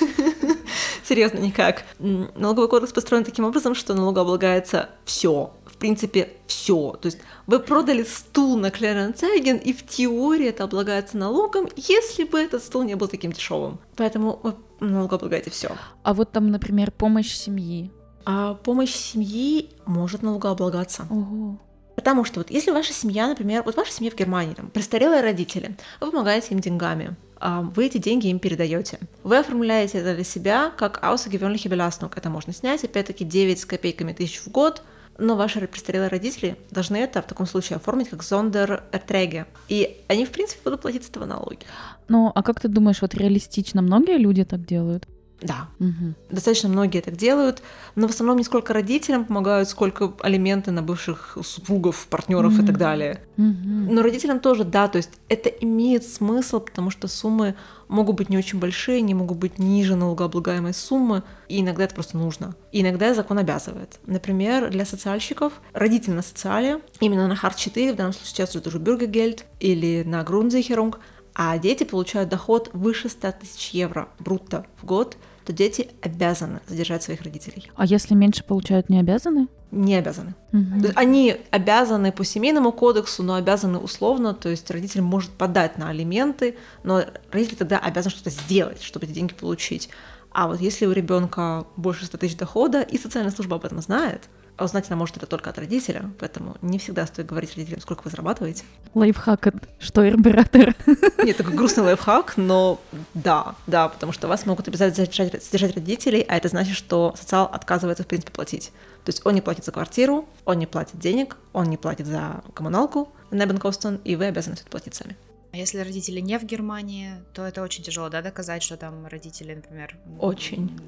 Серьезно, никак. Налоговый кодекс построен таким образом, что налогооблагается все. В принципе, все. То есть вы продали стул на Клеренцеген, и в теории это облагается налогом, если бы этот стул не был таким дешевым. Поэтому вы налогооблагаете все. А вот там, например, помощь семьи. А помощь семьи может налогооблагаться. Ого. Потому что вот если ваша семья, например, вот ваша семья в Германии, там, престарелые родители, вы помогаете им деньгами, а, вы эти деньги им передаете. Вы оформляете это для себя как außergewöhnliche Belastung. Это можно снять, опять-таки, 9 с копейками тысяч в год, но ваши престарелые родители должны это в таком случае оформить как зондер-эртреге. И они, в принципе, будут платить с этого налоги. Ну, а как ты думаешь, вот реалистично многие люди так делают? Да, Угу. достаточно многие так делают, но в основном не сколько родителям помогают, сколько алименты на бывших супругов, партнеров и так далее. Угу. Но родителям тоже, да, то есть это имеет смысл, потому что суммы могут быть не очень большие, они могут быть ниже налогооблагаемой суммы, и иногда это просто нужно. И иногда закон обязывает. Например, для социальщиков родитель на социале, именно на Харт 4, в данном случае сейчас это уже Бюргергельд или на Grundsicherung, а дети получают доход выше 100 тысяч евро брутто в год, то дети обязаны задержать своих родителей. А если меньше получают, не обязаны? Не обязаны. Есть они обязаны по семейному кодексу, но обязаны условно, то есть родитель может подать на алименты, но родитель тогда обязан что-то сделать, чтобы эти деньги получить. А вот если у ребенка больше 100 тысяч дохода, и социальная служба об этом знает, а узнать она может это только от родителя, поэтому не всегда стоит говорить родителям, сколько вы зарабатываете. Лайфхак от Штойрбератера. Нет, такой грустный лайфхак, но да, да, потому что вас могут обязать содержать, содержать родителей, а это значит, что социал отказывается, в принципе, платить. То есть он не платит за квартиру, он не платит денег, он не платит за коммуналку, Небенкостон, и вы обязаны все это платить сами. А если родители не в Германии, то это очень тяжело, да, доказать, что там родители, например... Очень.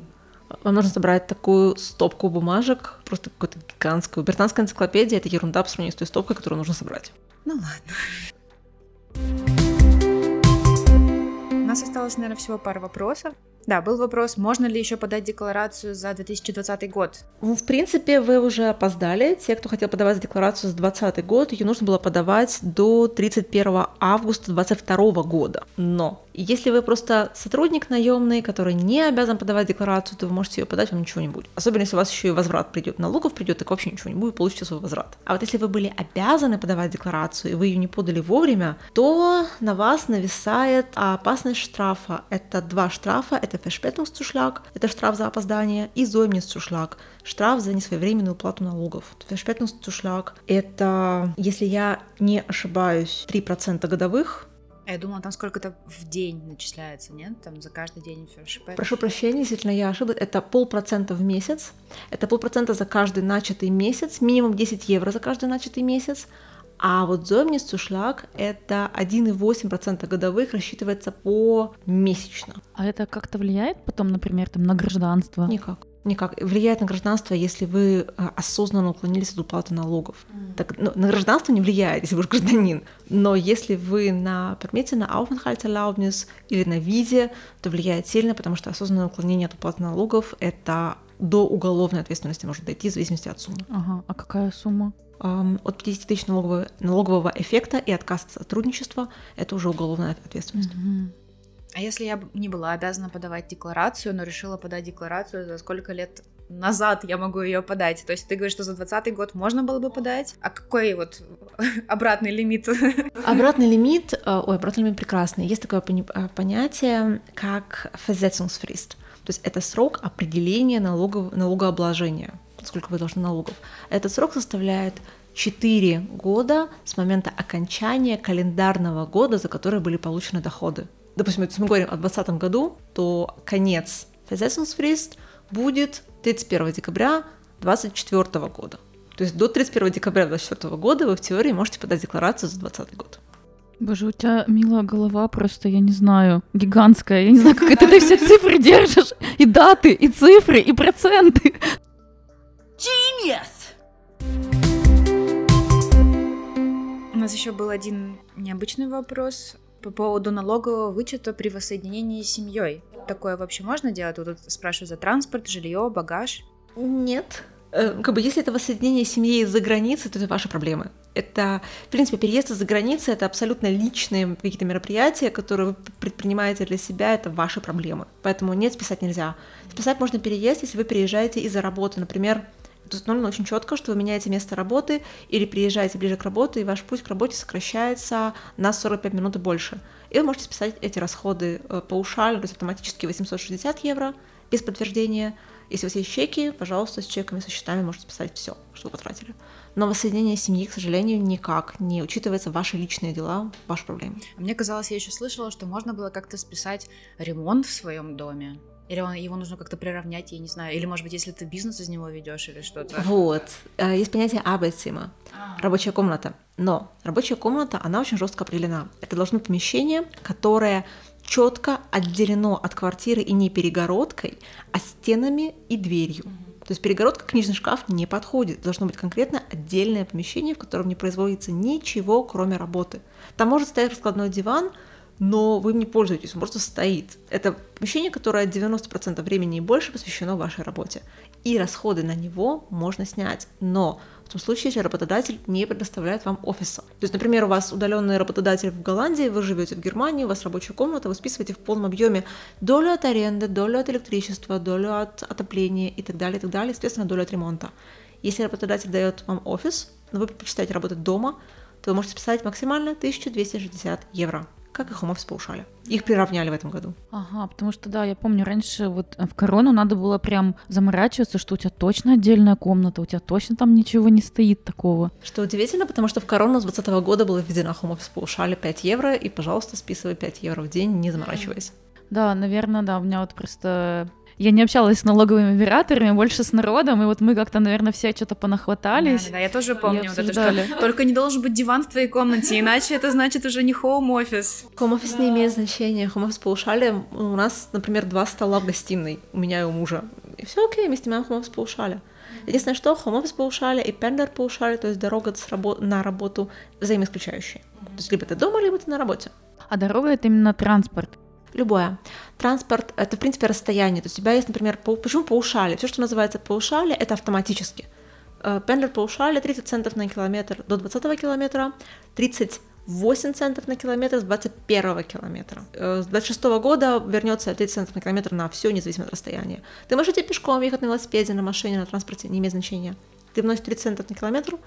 Вам нужно собрать такую стопку бумажек, просто какую-то гигантскую. Британская энциклопедия — это ерунда по сравнению с той стопкой, которую нужно собрать. Ну ладно. У нас осталось, наверное, всего пара вопросов. Да, был вопрос, можно ли еще подать декларацию за 2020 год? Ну, в принципе, вы уже опоздали. Те, кто хотел подавать декларацию за 2020 год, ее нужно было подавать до 31 августа 2022 года. Но если вы просто сотрудник наемный, который не обязан подавать декларацию, то вы можете ее подать, вам ничего не будет. Особенно если у вас еще и возврат придет, налогов придет, так вообще ничего не будет, получите свой возврат. А вот если вы были обязаны подавать декларацию, и вы ее не подали вовремя, то на вас нависает опасность штрафа. Это два штрафа, это Verspätungszuschlag, это штраф за опоздание, и Säumniszuschlag, штраф за несвоевременную уплату налогов. Verspätungszuschlag — это, если я не ошибаюсь, 3% годовых, А Я думала, там сколько-то в день начисляется, нет? Там за каждый день фершпэк. Прошу прощения, действительно, я ошиблась. Это полпроцента в месяц. Это полпроцента за каждый начатый месяц. Минимум 10 евро за каждый начатый месяц. А вот Зомнисцушлаг — это 1,8% годовых, рассчитывается по месячно. А это как-то влияет потом, например, там, на гражданство? Никак. Никак. Влияет на гражданство, если вы э, осознанно уклонились от уплаты налогов. Так, ну, на гражданство не влияет, если вы гражданин. Но если вы на пермите, на Aufenthaltserlaubnis или на визе, то влияет сильно, потому что осознанное уклонение от уплаты налогов — это до уголовной ответственности может дойти в зависимости от суммы. Ага, а какая сумма? От 50 тысяч налогового, налогового эффекта и отказ от сотрудничества — это уже уголовная ответственность. Мгм. А если я не была обязана подавать декларацию, но решила подать декларацию, за сколько лет назад я могу ее подать? То есть ты говоришь, что за 20 год можно было бы подать? А какой вот обратный лимит? Обратный лимит, э, ой, обратный лимит прекрасный. Есть такое э, понятие, как Versetzungsfrist. То есть это срок определения налогов, налогообложения, сколько вы должны налогов. Этот срок составляет 4 года с момента окончания календарного года, за который были получены доходы. Допустим, если мы говорим о 2020 году, то конец Versetzungsfrist будет 31 декабря 2024 года. То есть до 31 декабря 2024 года вы в теории можете подать декларацию за 2020 год. Боже, у тебя милая голова просто, я не знаю, гигантская. Я не знаю, как ты все цифры держишь. И даты, и цифры, и проценты. У нас еще был один необычный вопрос по поводу налогового вычета при воссоединении с семьей. Такое вообще можно делать? Вот Тут спрашивают за транспорт, жилье, багаж. Нет, Э, как бы если это воссоединение семьи из-за границы, то это ваши проблемы. Это, в принципе, переезд из-за границы — это абсолютно личные какие-то мероприятия, которые вы предпринимаете для себя, это ваши проблемы. Поэтому нет, списать нельзя. Списать можно переезд, если вы переезжаете из-за работы. Например, установлено очень четко, что вы меняете место работы или приезжаете ближе к работе, и ваш путь к работе сокращается на 45 минут и больше. И вы можете списать эти расходы э, по ушаль, то есть автоматически 860 евро без подтверждения, если у вас есть чеки, пожалуйста, с чеками, со счетами можете списать все, что вы потратили. Но воссоединение семьи, к сожалению, никак не учитывается ваши личные дела, ваши проблемы. Мне казалось, я еще слышала, что можно было как-то списать ремонт в своем доме. Или он, его нужно как-то приравнять, я не знаю. Или, может быть, если ты бизнес из него ведешь или что-то. Вот. Э, есть понятие Arbeitszimmer, а. рабочая комната. Но рабочая комната, она очень жестко определена. Это должно быть помещение, которое четко отделено от квартиры и не перегородкой, а стенами и дверью. То есть перегородка, книжный шкаф не подходит. Должно быть конкретно отдельное помещение, в котором не производится ничего, кроме работы. Там может стоять раскладной диван, но вы им не пользуетесь, он просто стоит. Это помещение, которое 90% времени и больше посвящено вашей работе. И расходы на него можно снять. Но в том случае, если работодатель не предоставляет вам офиса. То есть, например, у вас удаленный работодатель в Голландии, вы живете в Германии, у вас рабочая комната, вы списываете в полном объеме долю от аренды, долю от электричества, долю от отопления и так далее, и так далее, естественно, долю от ремонта. Если работодатель дает вам офис, но вы предпочитаете работать дома, то вы можете списать максимально 1260 евро как и хом-офис поушали. Их приравняли в этом году. Ага, потому что, да, я помню, раньше вот в корону надо было прям заморачиваться, что у тебя точно отдельная комната, у тебя точно там ничего не стоит такого. Что удивительно, потому что в корону с 2020 года было введено хом-офис поушали 5 евро, и, пожалуйста, списывай 5 евро в день, не заморачиваясь. Да, наверное, да, у меня вот просто я не общалась с налоговыми операторами, больше с народом, и вот мы как-то, наверное, все что-то понахватались. Да, да, я тоже помню вот это, что только не должен быть диван в твоей комнате, иначе это значит уже не Homeoffice. Homeoffice да. не имеет значения, Homeoffice-Pauschale. У нас, например, два стола в гостиной, у меня и у мужа. И все окей, мы снимаем Homeoffice-Pauschale. Единственное, что хоум-офис по ушале и пендер по ушале, то есть дорога на работу взаимоисключающие. То есть либо ты дома, либо ты на работе. А дорога — это именно транспорт. Любое. Транспорт — это, в принципе, расстояние. То есть у тебя есть, например, по, почему паушали? Все, что называется паушали, это автоматически. Э, пендлер паушали 30 центов на километр до 20 километра, 38 центов на километр с 21 километра. Э, с 26 года вернется 30 центов на километр на все, независимо от расстояния. Ты можешь идти пешком, ехать на велосипеде, на машине, на транспорте, не имеет значения. Ты вносишь 30 центов на километр,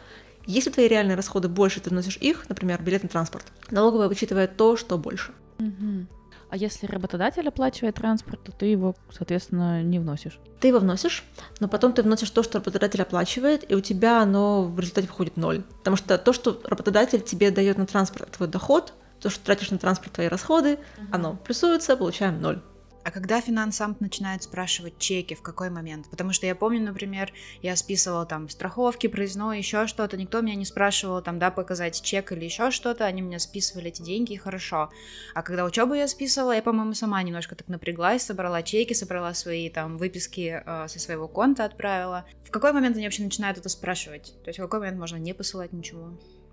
если твои реальные расходы больше, ты вносишь их, например, билет на транспорт. Налоговая вычитывает то, что больше. Угу. А если работодатель оплачивает транспорт, то ты его, соответственно, не вносишь. Ты его вносишь, но потом ты вносишь то, что работодатель оплачивает, и у тебя оно в результате выходит ноль. Потому что то, что работодатель тебе дает на транспорт, твой доход, то, что тратишь на транспорт твои расходы, оно плюсуется, получаем ноль. А когда финансамт начинает спрашивать чеки, в какой момент? Потому что я помню, например, я списывала там страховки, проездной, еще что-то, никто меня не спрашивал там, да, показать чек или еще что-то, они меня списывали эти деньги, и хорошо. А когда учебу я списывала, я, по-моему, сама немножко так напряглась, собрала чеки, собрала свои там выписки э, со своего конта, отправила. В какой момент они вообще начинают это спрашивать? То есть в какой момент можно не посылать ничего?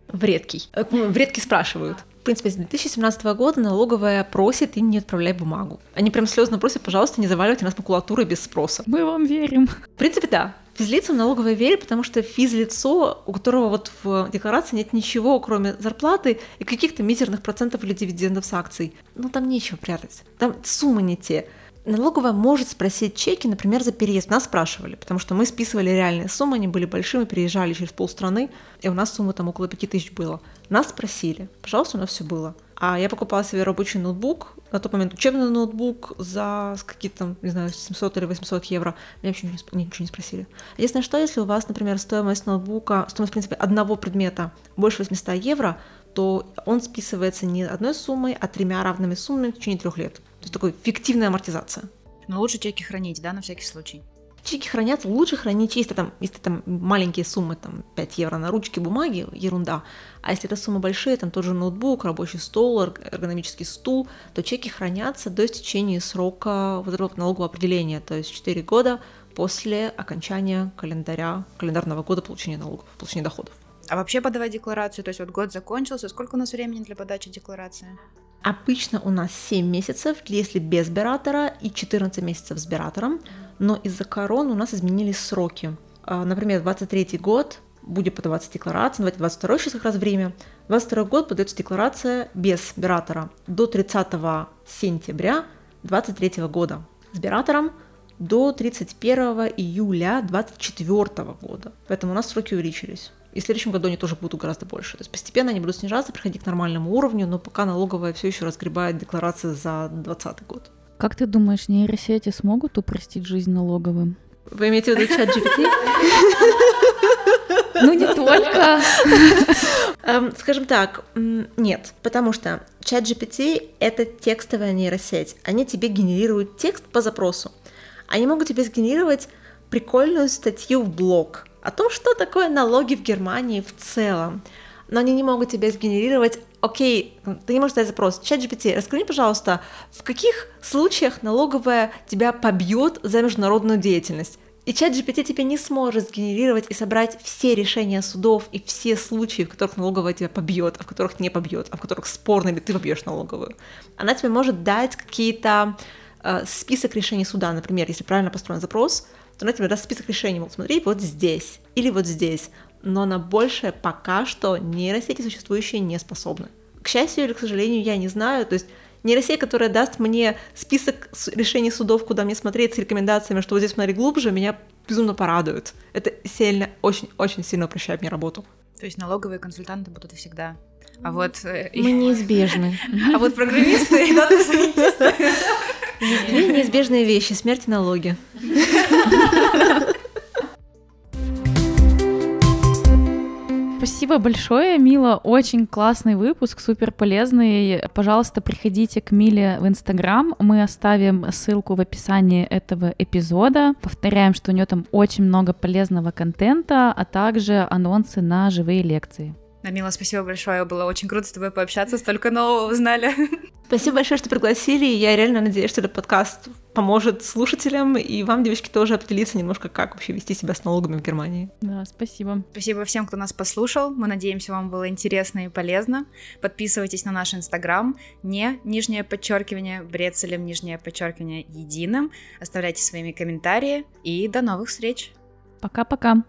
В редкий. Э, в редкий спрашивают. В принципе, с 2017 года налоговая просит им не отправлять бумагу. Они прям слезно просят, пожалуйста, не заваливайте нас макулатурой без спроса. Мы вам верим. В принципе, да. Физлицам налоговая верит, потому что физлицо, у которого вот в декларации нет ничего, кроме зарплаты и каких-то мизерных процентов или дивидендов с акций. Ну, там нечего прятать. Там суммы не те. Налоговая может спросить чеки, например, за переезд. Нас спрашивали, потому что мы списывали реальные суммы, они были большими, переезжали через полстраны, и у нас сумма там около 5000 было. Нас спросили, пожалуйста, у нас все было. А я покупала себе рабочий ноутбук, на тот момент учебный ноутбук за какие-то не знаю, 700 или 800 евро. Меня вообще ничего, ничего не спросили. Единственное, что если у вас, например, стоимость ноутбука, стоимость, в принципе, одного предмета больше 800 евро, то он списывается не одной суммой, а тремя равными суммами в течение трех лет есть такой фиктивная амортизация. Но лучше чеки хранить, да, на всякий случай? Чеки хранятся, лучше хранить чисто там, если там маленькие суммы, там 5 евро на ручке бумаги, ерунда. А если это суммы большие, там тоже ноутбук, рабочий стол, эргономический стул, то чеки хранятся до истечения срока вот этого налогового определения, то есть 4 года после окончания календаря, календарного года получения налогов, получения доходов. А вообще подавать декларацию, то есть вот год закончился, сколько у нас времени для подачи декларации? Обычно у нас 7 месяцев, если без биратора, и 14 месяцев с биратором, но из-за короны у нас изменились сроки. а, например, 23 год будет подаваться декларация, давайте 22 сейчас как раз время. 22 год подается декларация без биратора до 30 сентября 23 года. С биратором до 31 июля 2024 года. Поэтому у нас сроки увеличились. И в следующем году они тоже будут гораздо больше. То есть постепенно они будут снижаться, приходить к нормальному уровню, но пока налоговая все еще разгребает декларации за 2020 год. Как ты думаешь, нейросети смогут упростить жизнь налоговым? Вы имеете в виду чат GPT? Ну, не только. Эм, скажем так, нет, потому что чат GPT — это текстовая нейросеть. Они тебе генерируют текст по запросу. Они могут тебе сгенерировать прикольную статью в блог о том, что такое налоги в Германии в целом. Но они не могут тебе сгенерировать, окей, ты не можешь дать запрос, чат GPT, расскажи, пожалуйста, в каких случаях налоговая тебя побьет за международную деятельность? И чат GPT тебе не сможет сгенерировать и собрать все решения судов и все случаи, в которых налоговая тебя побьет, а в которых не побьет, а в которых спорно или ты побьешь налоговую. Она тебе может дать какие-то э, список решений суда, например, если правильно построен запрос, то она тебе даст список решений, мол, смотри, вот здесь или вот здесь. Но на большее пока что нейросети существующие не способны. К счастью или к сожалению, я не знаю, то есть нейросеть, которая даст мне список решений судов, куда мне смотреть с рекомендациями, что вот здесь смотри глубже, меня безумно порадует. Это сильно, очень-очень сильно упрощает мне работу. То есть налоговые консультанты будут всегда. А вот... Э, Мы неизбежны. А вот программисты и Две неизбежные вещи — смерть и налоги. Спасибо большое, Мила. Очень классный выпуск, супер полезный. Пожалуйста, приходите к Миле в Инстаграм. Мы оставим ссылку в описании этого эпизода. Повторяем, что у нее там очень много полезного контента, а также анонсы на живые лекции. Намила, спасибо большое, было очень круто с тобой пообщаться, столько нового узнали. Спасибо большое, что пригласили, я реально надеюсь, что этот подкаст поможет слушателям и вам, девочки, тоже определиться немножко, как вообще вести себя с налогами в Германии. Да, спасибо. Спасибо всем, кто нас послушал. Мы надеемся, вам было интересно и полезно. Подписывайтесь на наш инстаграм, не нижнее подчеркивание, брецелем нижнее подчеркивание единым. Оставляйте своими комментарии и до новых встреч. Пока-пока.